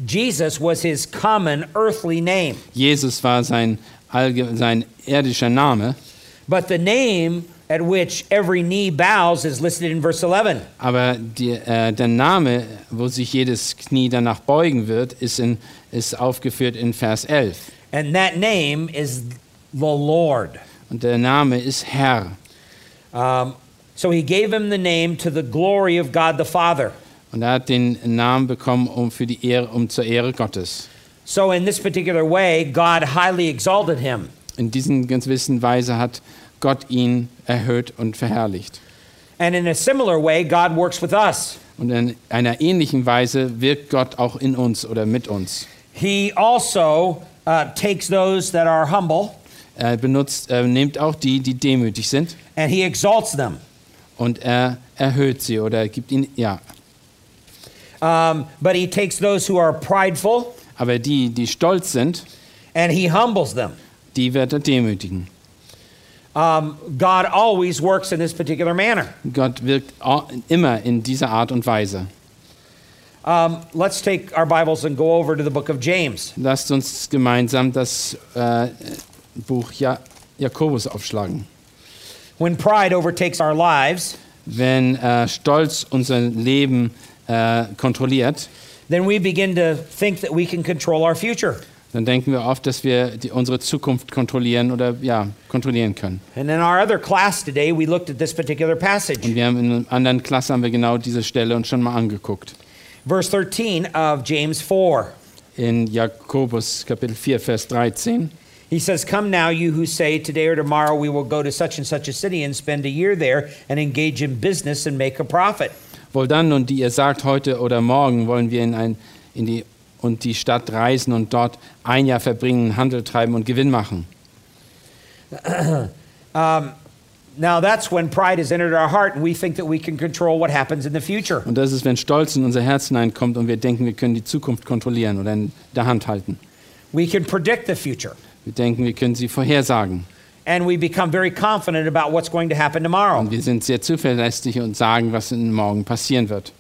Jesus was his common earthly name, Jesus war sein, sein irdischer Name, but the name at which every knee bows is listed in verse 11. aber die, äh, der Name, wo sich jedes Knie danach beugen wird, ist in ist aufgeführt in Vers 11. And that name is the Lord. Und der Name ist Herr. Um, so he gave him the name to the glory of God the Father. Und er hat den Namen bekommen, um, für die Ehre, um zur Ehre Gottes. So, in this particular way, God highly exalted him. In diesen ganz gewissen Weise hat Gott ihn erhöht und verherrlicht. And in a similar way, God works with us. Und in einer ähnlichen Weise wirkt Gott auch in uns oder mit uns. He also uh, takes those that are humble Er benutzt, er nimmt auch die, die demütig sind, and he exalts them. und er erhöht sie oder gibt ihnen, ja. Um, but he takes those who are prideful Aber die, die stolz sind, and he humbles them. die wird er demütigen. Um, God always works in this particular manner. Gott wirkt immer in dieser Art und Weise. Um, let's take our Bibles and go over to the book of James. Lasst uns gemeinsam das äh, Buch ja Jakobus aufschlagen. When pride overtakes our lives, Wenn äh, Stolz unser Leben äh, kontrolliert, then we begin to think that we can control our future. Dann denken wir oft, dass wir die, unsere Zukunft kontrollieren oder ja, kontrollieren können. And in our other class today, we looked at this particular passage. Und wir haben in einer anderen Klasse haben wir genau diese Stelle uns schon mal angeguckt. Verse 13 of James 4. In Jakobus Kapitel 4, Vers 13. He says, Come now, you who say, Today or tomorrow we will go to such and such a city and spend a year there and engage in business and make a profit. Wohl dann nun, die ihr sagt, heute oder morgen wollen wir in, ein, in die und die Stadt reisen und dort ein Jahr verbringen, Handel treiben und Gewinn machen. Now, that's when pride has entered our heart and we think that we can control what happens in the future. Und das ist, wenn Stolz in unser Herz hineinkommt und wir denken, wir können die Zukunft kontrollieren oder in der Hand halten. We can predict the future. Wir denken, wir können sie vorhersagen. And we become very confident about what's going to happen tomorrow. Und wir sind sehr zuverlässig und sagen, was in morgen passieren wird.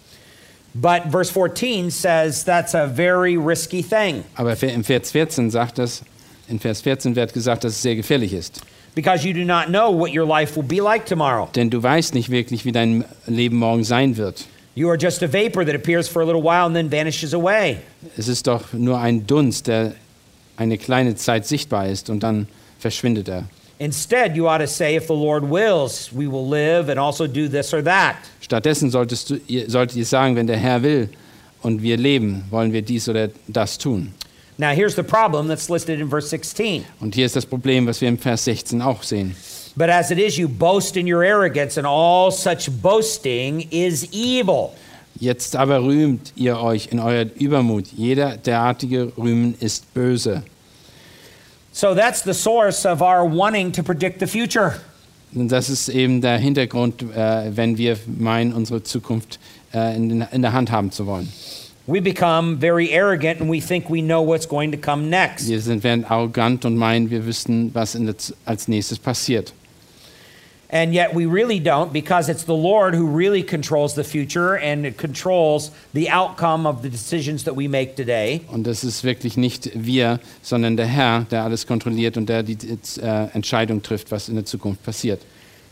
But verse 14 says that's a very risky thing Aber im Vers 14 sagt das, in Vers 14 wird gesagt, dass es sehr gefährlich ist. because you do not know what your life will be like tomorrow. Denn du weißt nicht wirklich, wie dein Leben morgen sein wird. You are just a vapor that appears for a little while and then vanishes away. Es ist doch nur ein Dunst, der eine kleine Zeit sichtbar ist und dann verschwindet er. Instead, you ought to say, if the Lord wills, we will live and also do this or that. Stattdessen solltest du, ihr, solltet ihr sagen, wenn der Herr will und wir leben, wollen wir dies oder das tun. Now, here's the problem that's listed in verse 16. Und hier ist das Problem, was wir im Vers 16 auch sehen. But as it is, you boast in your arrogance, and all such boasting is evil. Jetzt aber rühmt ihr euch in euer Übermut. Jeder derartige Rühmen ist böse. So that's the source of our wanting to predict the future. Und das ist eben der Hintergrund, äh, wenn wir meinen, unsere Zukunft äh, in, in der Hand haben zu wollen. We become very arrogant and we think we know what's going to come next. Wir sind, werden arrogant und meinen, wir wüssten, was der, als nächstes passiert. And yet we really don't because it's the Lord who really controls the future and it controls the outcome of the decisions that we make today. Und das ist wirklich nicht wir, sondern der Herr, der alles kontrolliert und der die äh, Entscheidung trifft, was in der Zukunft passiert.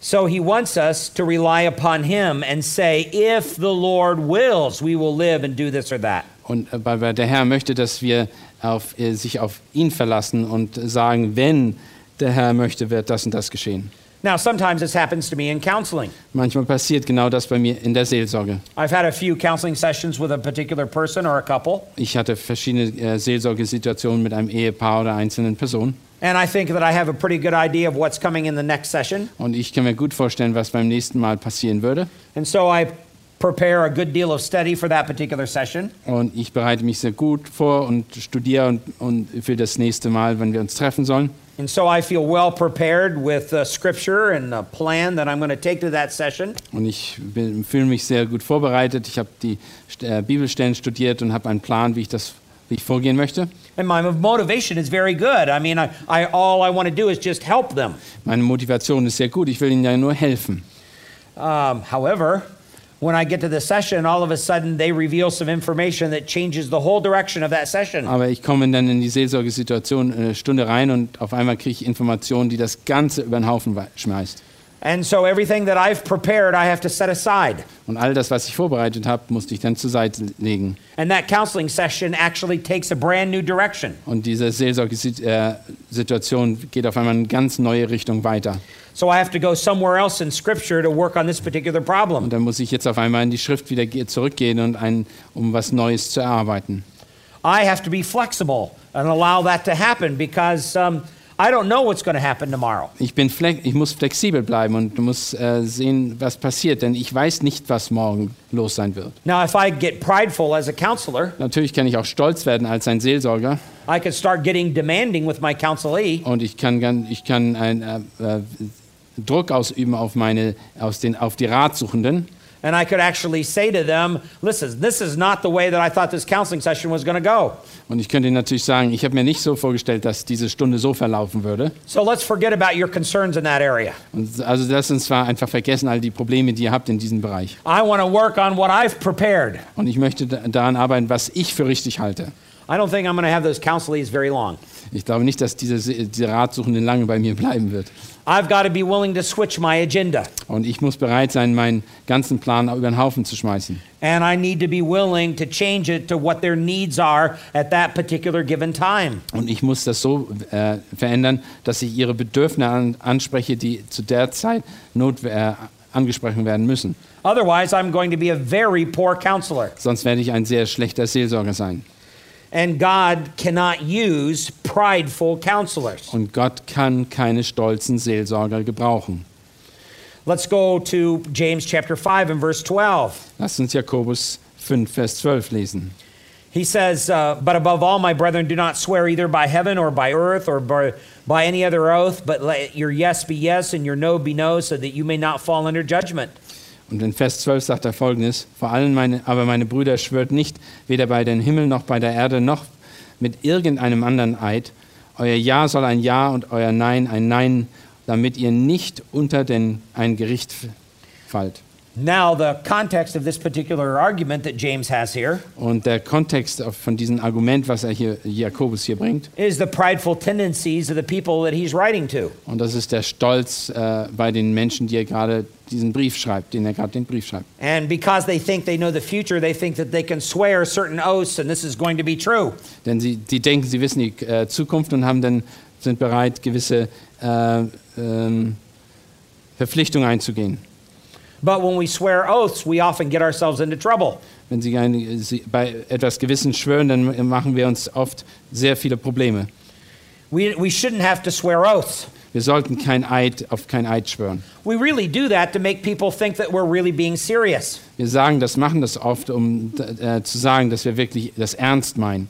So he wants us to rely upon him and say, if the Lord wills, we will live and do this or that. Und äh, weil der Herr möchte, dass wir auf, äh, sich auf ihn verlassen und sagen, wenn der Herr möchte, wird das und das geschehen. Now, sometimes this happens to me in counseling. Manchmal passiert genau das bei mir in der Seelsorge. I've had a few counseling sessions with a particular person or a couple, Ich hatte verschiedene äh, Seelsorgesituationen mit einem Ehepaar oder einzelnen Personen. and I think that I have a pretty good idea of what's coming in the next session. Und ich kann mir gut vorstellen, was beim nächsten Mal passieren würde. And so I prepare a good deal of study for that particular session. Und ich bereite mich sehr gut vor und studiere und, und für das nächste Mal, wenn wir uns treffen sollen. And so I feel well prepared with uh, scripture and a plan that I'm going to take to that session. Und ich bin- fühle mich sehr gut vorbereitet. Ich habe die äh, Bibelstellen studiert und habe einen Plan, wie ich das wie ich vorgehen möchte. And my motivation is very good. I mean, I, I, all I want to do is just help them. Meine Motivation ist sehr gut. Ich will ihnen ja nur helfen. Um, however, when I get to the session, all of a sudden they reveal some information that changes the whole direction of that session. Aber ich komme dann in die Seelsorgesituation eine Stunde rein und auf einmal kriege ich Informationen, die das Ganze über den Haufen schmeißt. And so everything that I've prepared, I have to set aside. Und all das, was ich vorbereitet habe, musste ich dann zur Seite legen. And that counseling session actually takes a brand new direction. Und diese Seelsorgesituation geht auf einmal in eine ganz neue Richtung weiter. So I have to go somewhere else in Scripture to work on this particular problem. Und dann muss ich jetzt auf einmal in die Schrift wieder ge- zurückgehen, und ein, um was Neues zu erarbeiten. I have to be flexible and allow that to happen because um, I don't know what's going to happen tomorrow. Ich, bin ich muss flexibel bleiben und muss äh, sehen, was passiert, denn ich weiß nicht, was morgen los sein wird. Now, if I get prideful as a counselor, Natürlich kann ich auch stolz werden als ein Seelsorger I could start getting demanding with my counselee. und ich kann, ich kann ein, äh, äh, Druck ausüben auf, meine, aus den, auf die Ratsuchenden. And I could actually say to them, listen, this is not the way that I thought this counseling session was going to go. Und ich könnte ihnen natürlich sagen, ich habe mir nicht so vorgestellt, dass diese Stunde so verlaufen würde. So let's forget about your concerns in that area. Und also lass uns zwar einfach vergessen, all die Probleme, die ihr habt in diesem Bereich. I want to work on what I've prepared. Und ich möchte da- daran arbeiten, was ich für richtig halte. I don't think I'm going to have those counselees very long. Ich glaube nicht, dass diese, diese Ratsuchende lange bei mir bleiben wird. I've got to be willing to switch my agenda. Und ich muss bereit sein, meinen ganzen Plan über den Haufen zu schmeißen. And I need to be willing to change it to what their needs are at that particular given time. Und ich muss das so äh, verändern, dass ich ihre Bedürfnisse an, anspreche, die zu der Zeit not, äh, angesprochen werden müssen. Otherwise, I'm going to be a very poor counselor. Sonst werde ich ein sehr schlechter Seelsorger sein. And God cannot use prideful counselors. Und Gott kann keine stolzen Seelsorger gebrauchen. Let's go to James chapter 5 and verse 12. Lass uns Jakobus 5, Vers 12 lesen. He says, uh, But above all, my brethren, do not swear either by heaven or by earth or by, by any other oath, but let your yes be yes and your no be no, so that you may not fall under judgment. Und in Vers 12 sagt er folgendes: Vor allem meine, aber meine Brüder schwört nicht, weder bei den Himmel noch bei der Erde noch mit irgendeinem anderen Eid. Euer Ja soll ein Ja und euer Nein ein Nein, damit ihr nicht unter den ein Gericht fallt. Now, the context of this particular argument that James has here Und der Kontext von diesem Argument, was er hier Jakobus hier bringt, is the prideful tendencies of the people that he's writing to. und das ist der Stolz äh, bei den Menschen, die er gerade diesen Brief schreibt, den er gerade den Brief schreibt. And because they think they know the future, they think that they can swear certain oaths and this is going to be true. Denn sie die denken, sie wissen die äh, Zukunft und haben dann, sind bereit, gewisse äh, ähm, Verpflichtungen einzugehen. But when we swear oaths, we often get ourselves into trouble. Wenn sie, ein, sie bei etwas Gewissen schwören, dann machen wir uns oft sehr viele Probleme. We, we shouldn't have to swear oaths. Wir sollten kein Eid auf kein Eid schwören. We really do that to make people think that we're really being serious. Wir sagen das, machen das oft, um äh, zu sagen, dass wir wirklich das ernst meinen.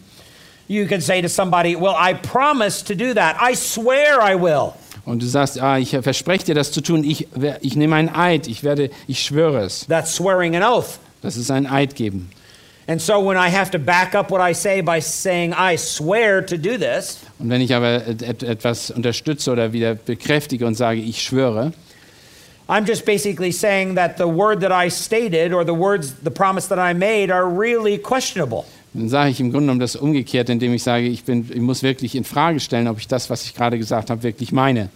You can say to somebody, Well, I promise to do that. I swear I will. Und du sagst, ah, ich verspreche dir das zu tun, ich, ich nehme einen Eid, ich, werde, ich schwöre es. That's swearing an oath. Das ist ein Eid geben. And so when I have to back up what I say by saying, I swear to do this, Und wenn ich aber et et- etwas unterstütze oder wieder bekräftige und sage, ich schwöre, I'm just basically saying that the word that I stated or the words, the promise that I made are really questionable. Dann sage ich im Grunde genommen das umgekehrt, indem ich sage, ich, bin, ich muss wirklich in Frage stellen, ob ich das, was ich gerade gesagt habe, wirklich meine.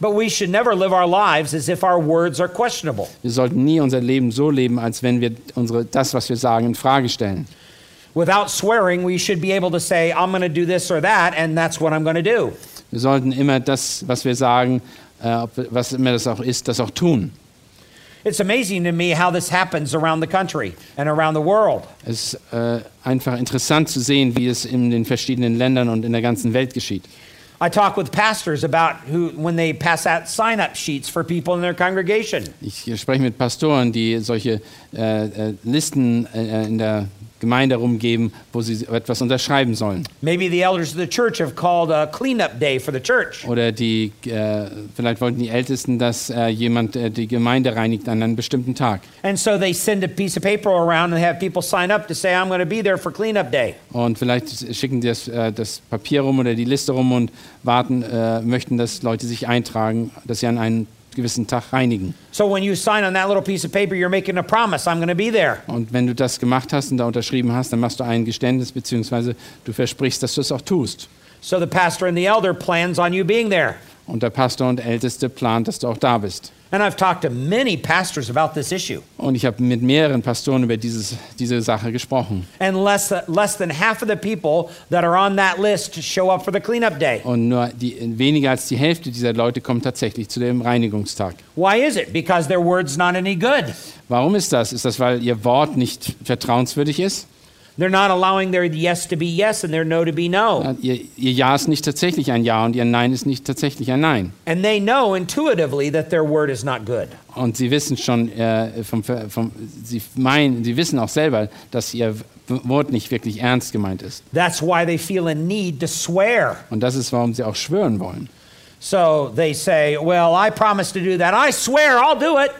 But we should never live our lives as if our words are questionable. Wir sollten nie unser Leben so leben, als wenn wir unsere, das, was wir sagen, in Frage stellen. Without swearing, we should be able to say, I'm going to do this or that, and that's what I'm going to do. Wir sollten immer das, was wir sagen, äh, was immer das auch ist, das auch tun. It's amazing to me how this happens around the country and around the world. Es ist äh, einfach interessant zu sehen, wie es in den verschiedenen Ländern und in der ganzen Welt geschieht. I talk with pastors about who, when they pass out sign up sheets for people in their congregation. Ich spreche mit Pastoren, die solche äh, äh, Listen äh, in der Gemeinde rumgeben, wo sie etwas unterschreiben sollen. Maybe the elders of the church have called a cleanup day for the church. Oder die, äh, vielleicht wollten die Ältesten, dass äh, jemand äh, die Gemeinde reinigt an einem bestimmten Tag. And so they send a piece of paper around and have people sign up to say, I'm going to be there for cleanup day. Und vielleicht schicken die das, äh, das Papier rum oder die Liste rum und warten, äh, möchten, dass Leute sich eintragen, dass sie an einen gewissen Tag reinigen. So when you sign on that little piece of paper, you're making a promise, I'm going to be there. Und wenn du das gemacht hast und da unterschrieben hast, dann machst du ein Geständnis, beziehungsweise du versprichst, dass du es auch tust. So the pastor and the elder plans on you being there. Und der Pastor und Älteste plant, dass du auch da bist. And I've talked to many pastors about this issue. Und ich habe mit mehreren Pastoren über dieses, diese Sache gesprochen. And less, less than half of the people that are on that list show up for the cleanup day. Und nur die, weniger als die Hälfte dieser Leute kommt tatsächlich zu dem Reinigungstag. Why is it? Because their word's not any good. Warum ist das? Ist das, weil ihr Wort nicht vertrauenswürdig ist? They're not allowing their yes to be yes and their no to be no. Ihr, ihr Ja ist nicht tatsächlich ein Ja und ihr Nein ist nicht tatsächlich ein Nein. And they know intuitively that their word is not good. Und sie wissen schon, äh, vom, vom, sie, meinen, sie wissen auch selber, dass ihr Wort nicht wirklich ernst gemeint ist. That's why they feel a need to swear. Und das ist, warum sie auch schwören wollen. So they say, Well, I promise to do that. I swear I'll do it.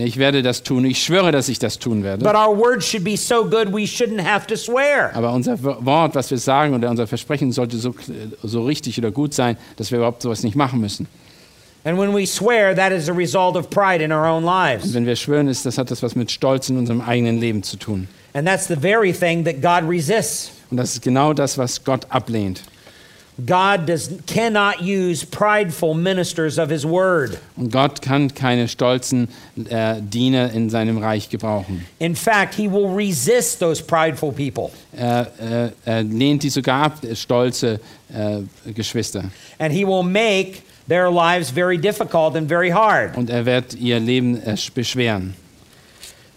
Ich werde das tun. Ich schwöre, dass ich das tun werde. But our word should be so good we shouldn't have to swear. Aber unser Wort, was wir sagen oder unser Versprechen sollte so, so richtig oder gut sein, dass wir überhaupt sowas nicht machen müssen. And when we swear, that is a result of pride in our own Und lives. wenn wir schwören, ist, das hat das was mit Stolz in unserem eigenen Leben zu tun. And that's the very thing that God resists. Und das ist genau das, was Gott ablehnt. God does, cannot use prideful ministers of his word. Und Gott kann keine stolzen äh, Diener in seinem Reich gebrauchen. In fact, he will resist those prideful people. Er, äh, er lehnt die sogar ab, äh, stolze äh, Geschwister. And he will make their lives very difficult and very hard. Und er wird ihr Leben äh, beschweren.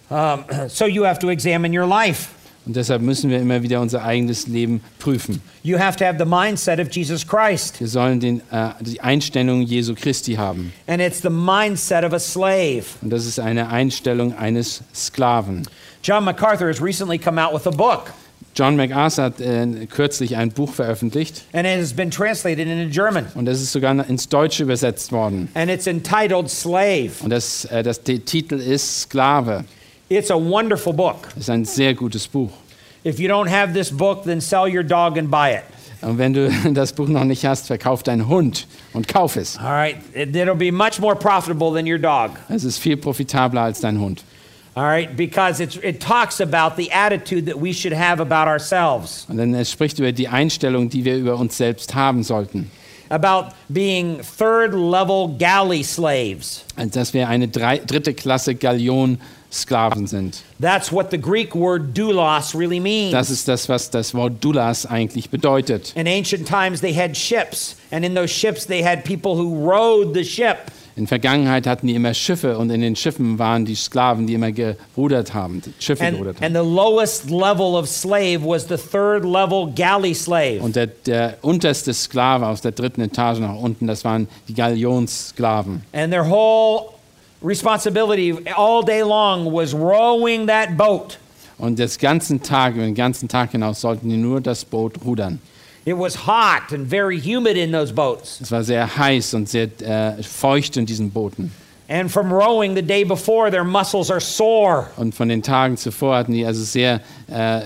Um, so you have to examine your life. Und deshalb müssen wir immer wieder unser eigenes Leben prüfen. You have to have the mindset of Jesus Christ. Wir sollen den, äh, die Einstellung Jesu Christi haben. And it's the mindset of a slave. Und das ist eine Einstellung eines Sklaven. John MacArthur has recently come out with a book, John MacArthur hat äh, kürzlich ein Buch veröffentlicht and it has been translated into German. und das ist sogar ins Deutsche übersetzt worden. And it's entitled Slave. Und das, äh, das der Titel ist Sklave. It's a wonderful book. Das ist ein sehr gutes Buch. If you don't have this book, then sell your dog and buy it. Und wenn du das Buch noch nicht hast, verkauf deinen Hund und kauf es. All right? It, it'll be much more profitable than your dog. Es ist viel profitabler als dein Hund. All right? Because it talks about the attitude that we should have about ourselves, Und dann es spricht über die Einstellung, die wir über uns selbst haben sollten. about being third level galley slaves. Dass wir eine drei, dritte Klasse Galion-Sklaven sind. That's what the Greek word doulos really means. Das ist das, was das Wort Dulas eigentlich bedeutet. In ancient times, they had ships, and in those ships, they had people who rowed the ship. In Vergangenheit hatten die immer Schiffe und in den Schiffen waren die Sklaven, die immer gerudert haben, Schiffe And, gerudert and haben. the lowest level of slave was the third level galley slave. Und der, der unterste Sklave aus der dritten Etage nach unten, das waren die Galionssklaven. And their whole responsibility all day long was rowing that boat. Und das ganzen Tag, den ganzen Tag hinaus sollten die nur das Boot rudern. It was hot and very humid in those boats. Es war sehr heiß und sehr äh, feucht in diesen Booten. And from rowing the day before, their muscles are sore. Und von den Tagen zuvor hatten die also sehr, äh,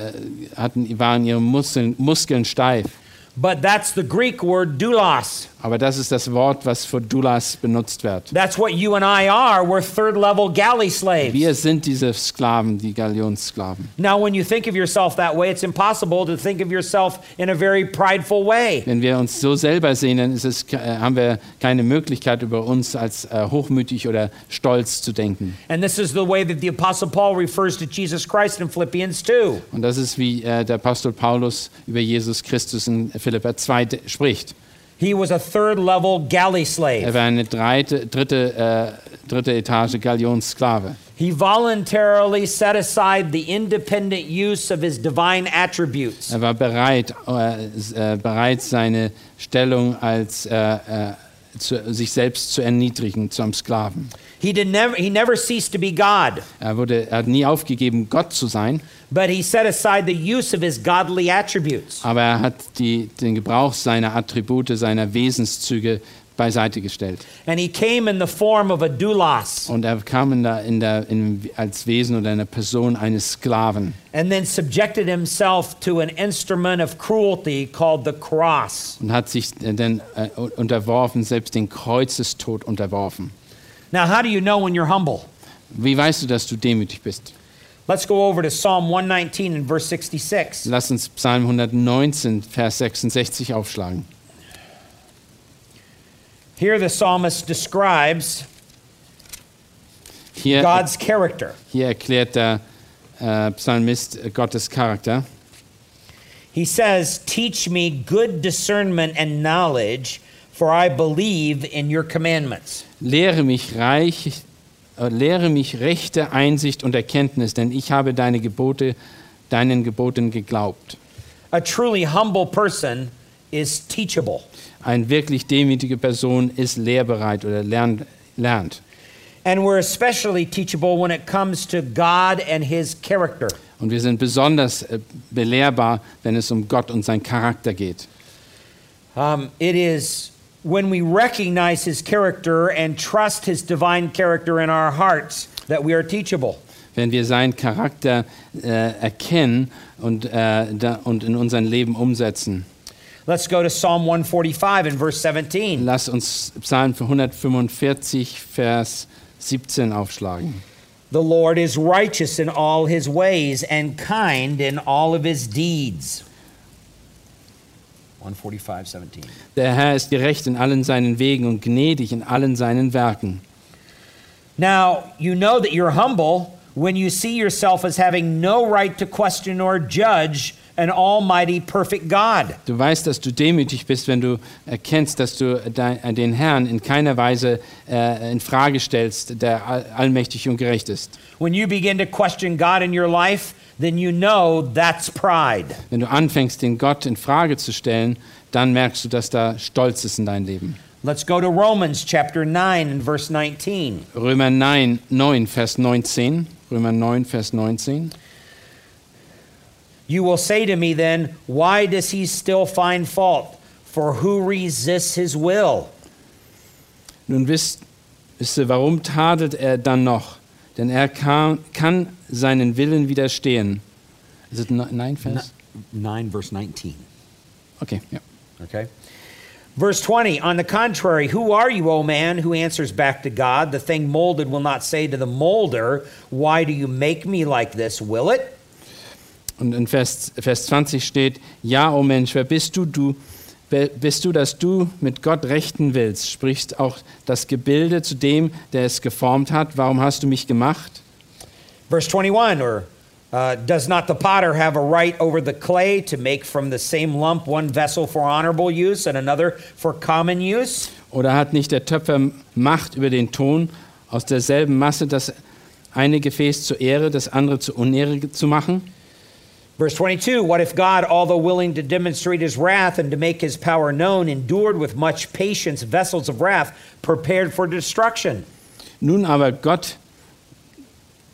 hatten, waren ihre Muskeln, Muskeln steif. But that's the Greek word doulos. Aber das ist das Wort, was für Dulas benutzt wird. That's what you and I are. We're third level galley slaves. Wir sind diese Sklaven, die Galionssklaven. Now, when you think of yourself that way, it's impossible to think of yourself in a very prideful way. Wenn wir uns so selber sehen, dann es, äh, haben wir keine Möglichkeit, über uns als äh, hochmütig oder stolz zu denken. And this is the way that the Apostle Paul refers to Jesus Christ in Philippians 2. Und das ist, wie äh, der Apostel Paulus über Jesus Christus in Philippa 2 de- spricht. He was a third level galley Er slave. war eine dreite, dritte, äh, dritte Etage Galionssklave. He voluntarily set aside the independent use of his divine attributes. Er war bereit, äh, äh, bereit seine Stellung als äh, äh, zu, sich selbst zu erniedrigen zum Sklaven. He, did never, he never ceased to be God, Er, wurde, er hat nie aufgegeben, Gott zu sein, but he set aside the use of his godly attributes. aber er hat die, den Gebrauch seiner Attribute, seiner Wesenszüge beiseite gestellt. And he came in the form of a doulos Und er kam in der, in der, in, als Wesen oder eine Person eines Sklaven and then subjected himself to an instrument of cruelty called the cross. und hat sich äh, dann äh, unterworfen, selbst den Kreuzestod unterworfen. Now, how do you know when you're humble? Wie weißt du, dass du demütig bist? Let's go over to Psalm 119 and verse 66. Lass uns Psalm 119, Vers 66 aufschlagen. Here the psalmist describes Hier, God's character. hier erklärt der äh, Psalmist äh, Gottes Charakter. He says, Teach me good discernment and knowledge, for I believe in your commandments. Lehre mich reich, äh, lehre mich rechte Einsicht und Erkenntnis, denn ich habe deine Gebote, deinen Geboten geglaubt. A truly humble person is teachable. Eine wirklich demütige Person ist lehrbereit oder lernt. lernt. And we're especially teachable when it comes to God and his character. Und wir sind besonders äh, belehrbar, wenn es um Gott und seinen Charakter geht. Um, it is when we recognize his character and trust his divine character in our hearts that we are teachable. Wenn wir seinen Charakter äh, erkennen und, äh, da, und in unserem Leben umsetzen. Let's go to Psalm 145 and verse 17. Lass uns Psalm 145, Vers 17 aufschlagen. The Lord is righteous in all his ways and kind in all of his deeds. 145, 17. Der Herr ist gerecht in allen seinen Wegen und gnädig in allen seinen Werken. Now, you know that you're humble when you see yourself as having no right to question or judge an almighty, perfect God. Du weißt, dass du demütig bist, wenn du erkennst, dass du dein, den Herrn in keiner Weise äh, in Frage stellst, der all, allmächtig und gerecht ist. When you begin to question God in your life, then you know that's pride. Wenn du anfängst, den Gott in Frage zu stellen, dann merkst du, dass da Stolz ist in deinem Leben. Let's go to Romans chapter 9 and verse 19. Römer 9, 9, Vers 19. Römer 9, Vers 19. You will say to me then, why does he still find fault? For who resists his will? Nun wisst, wisst ihr, warum tadelt er dann noch? Denn er kann, kann seinen Willen widerstehen. Ist es 9 Vers? 9 verse 19. Okay, ja. Okay. Verse 20, on the contrary, who are you, O man, who answers back to God? The thing molded will not say to the molder, Why do you make me like this? Will it? Und in Vers, Vers 20 steht, ja, o Mensch, wer bist du, du, bist du, dass du mit Gott rechten willst? Sprichst auch das Gebilde zu dem, der es geformt hat, warum hast du mich gemacht? Verse 21, or uh, does not the potter have a right over the clay to make from the same lump one vessel for honorable use and another for common use? Oder hat nicht der Töpfer Macht über den Ton, aus derselben Masse das eine Gefäß zur Ehre, das andere zur Unehre zu machen? Verse 22 What if God, although willing to demonstrate his wrath and to make his power known, endured with much patience vessels of wrath prepared for destruction? Nun aber Gott,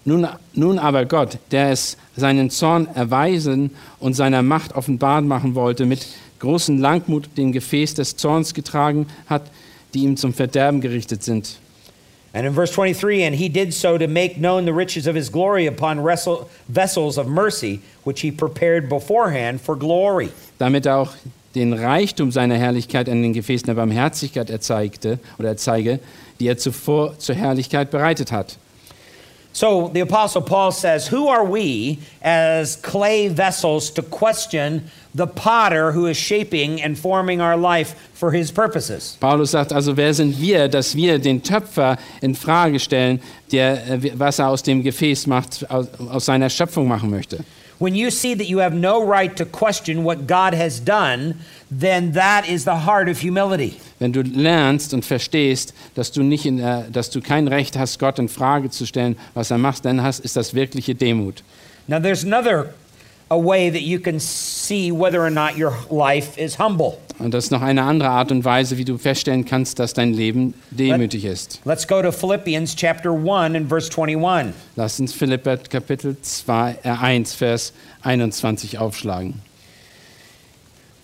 nun, nun aber Gott, der es seinen Zorn erweisen und seiner Macht offenbar machen wollte, mit großem Langmut den Gefäß des Zorns getragen hat, die ihm zum Verderben gerichtet sind. And in verse 23, and he did so to make known the riches of his glory upon wrestle, vessels of mercy, which he prepared beforehand for glory. Damit er auch den Reichtum seiner Herrlichkeit an den Gefäßen der Barmherzigkeit erzeigte oder erzeige, die er zuvor zur Herrlichkeit bereitet hat. So the Apostle Paul says, Who are we as clay vessels to question the potter who is shaping and forming our life for his purposes? Paulus sagt also, wer sind wir, dass wir den Töpfer in Frage stellen, der äh, was er aus dem Gefäß macht, aus, aus seiner Schöpfung machen möchte? When you see that you have no right to question what God has done, then that is the heart of humility. Wenn du lernst und verstehst, dass du, nicht in, äh, dass du kein Recht hast, Gott in Frage zu stellen, was er macht, dann hast, ist das wirkliche Demut. Now, there's another a way that you can see whether or not your life is humble. Und das ist noch eine andere Art und Weise, wie du feststellen kannst, dass dein Leben demütig ist. Let's go to Philippians chapter 1 and verse 21. Lass uns Philipper Kapitel 2, äh 1, Vers 21 aufschlagen.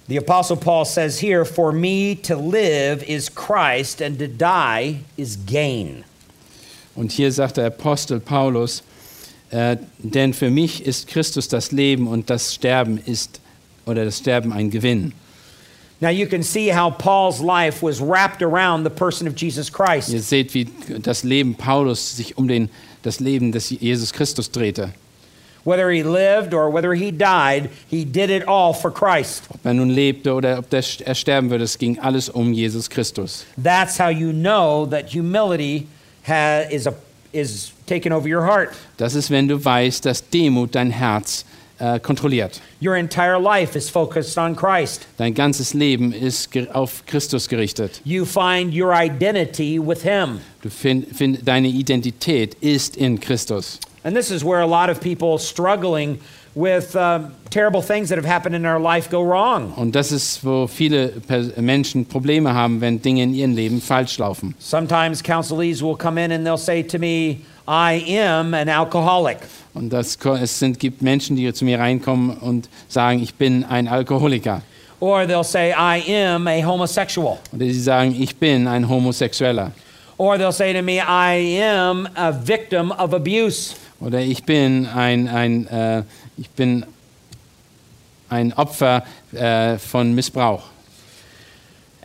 The Apostle Paul says here, For me to live is Christ, and to die is gain. Und hier sagt der Apostel Paulus, äh, denn für mich ist Christus das Leben und das Sterben ist oder das Sterben ein Gewinn. Now you can see how Paul's life was wrapped around the person of Jesus Christ. Ihr seht, wie das Leben Paulus sich um den, das Leben des Jesus Christus drehte. Whether he lived or whether he died, he did it all for Christ. Ob er nun lebte oder ob er sterben würde, es ging alles um Jesus Christus. That's how you know that humility is, a, is taken over your heart. Das ist, wenn du weißt, dass Demut dein Herz äh, kontrolliert. Your entire life is focused on Christ. Dein ganzes Leben ist auf Christus gerichtet. You find your identity with Him. Du find, find, deine Identität ist in Christus. And this is where a lot of people struggling with um, terrible things that have happened in their life go wrong. Und das ist, wo viele Menschen Probleme haben, wenn Dinge in ihrem Leben falsch laufen. Sometimes counselees will come in and they'll say to me, I am an alcoholic. Und das, es sind, gibt Menschen, die zu mir reinkommen und sagen, ich bin ein Alkoholiker. Or they'll say, I am a homosexual. Oder sie sagen, ich bin ein Homosexueller. Or they'll say to me, I am a victim of abuse. Oder ich bin ein, ein, äh, ich bin ein Opfer äh, von Missbrauch.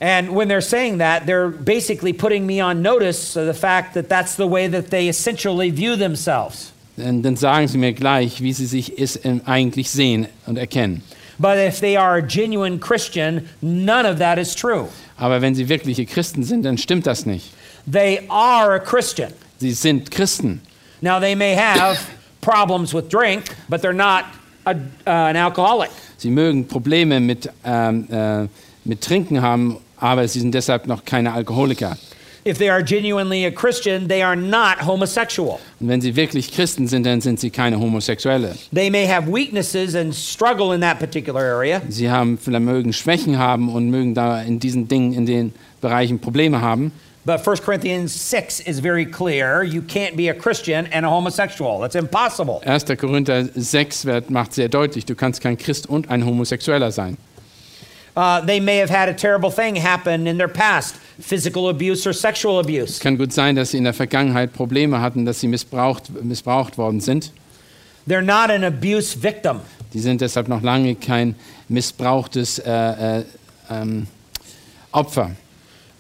And when they're saying that, they're basically putting me on notice of the fact that that's the way that they essentially view themselves. Dann, dann sagen sie mir gleich, wie sie sich es, ähm, eigentlich sehen und erkennen. But if they are a genuine Christian, none of that is true. Aber wenn sie wirkliche Christen sind, dann stimmt das nicht. They are a Christian. Sie sind Christen. Now, they may have problems with drink, but they're not a, uh, an alcoholic. Sie mögen Probleme mit, ähm, äh, mit Trinken haben, aber sie sind deshalb noch keine Alkoholiker. If they are genuinely a Christian, they are not homosexual. Und wenn sie wirklich Christen sind, dann sind sie keine Homosexuelle. They may have weaknesses and struggle in that particular area, Sie haben, mögen Schwächen haben und mögen da in diesen Dingen, in den Bereichen Probleme haben. But 1 Corinthians 6 is very clear. You can't be a Christian and a homosexual. That's impossible. 1. Korinther 6 wird, macht sehr deutlich, du kannst kein Christ und ein Homosexueller sein. Uh, they may have had a terrible thing happen in their past physical abuse or sexual abuse. Es kann gut sein, dass sie in der Vergangenheit Probleme hatten, dass sie missbraucht, missbraucht worden sind. They're not an abuse victim. Die sind deshalb noch lange kein missbrauchtes äh, äh, ähm, Opfer.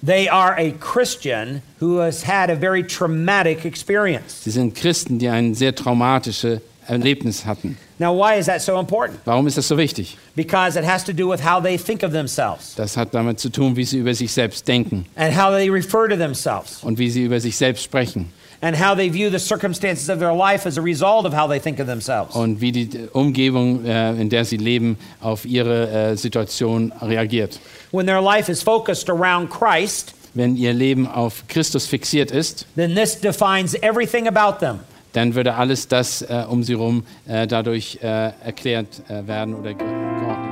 They are a Christian who has had a very traumatic experience. Sie sind Christen, die ein sehr traumatisches Erlebnis hatten. Now, why is that so important? Warum ist das so wichtig? Because it has to do with how they think of themselves Das hat damit zu tun, wie sie über sich selbst denken and how they refer to themselves und wie sie über sich selbst sprechen and how they view the circumstances of their life as a result of how they think of themselves. und wie die Umgebung, äh, in der sie leben, auf ihre äh, Situation reagiert. When their life is focused around Christ, Wenn ihr Leben auf Christus fixiert ist, then this defines everything about them. dann würde alles das äh, um sie herum äh, dadurch äh, erklärt äh, werden oder ge geordnet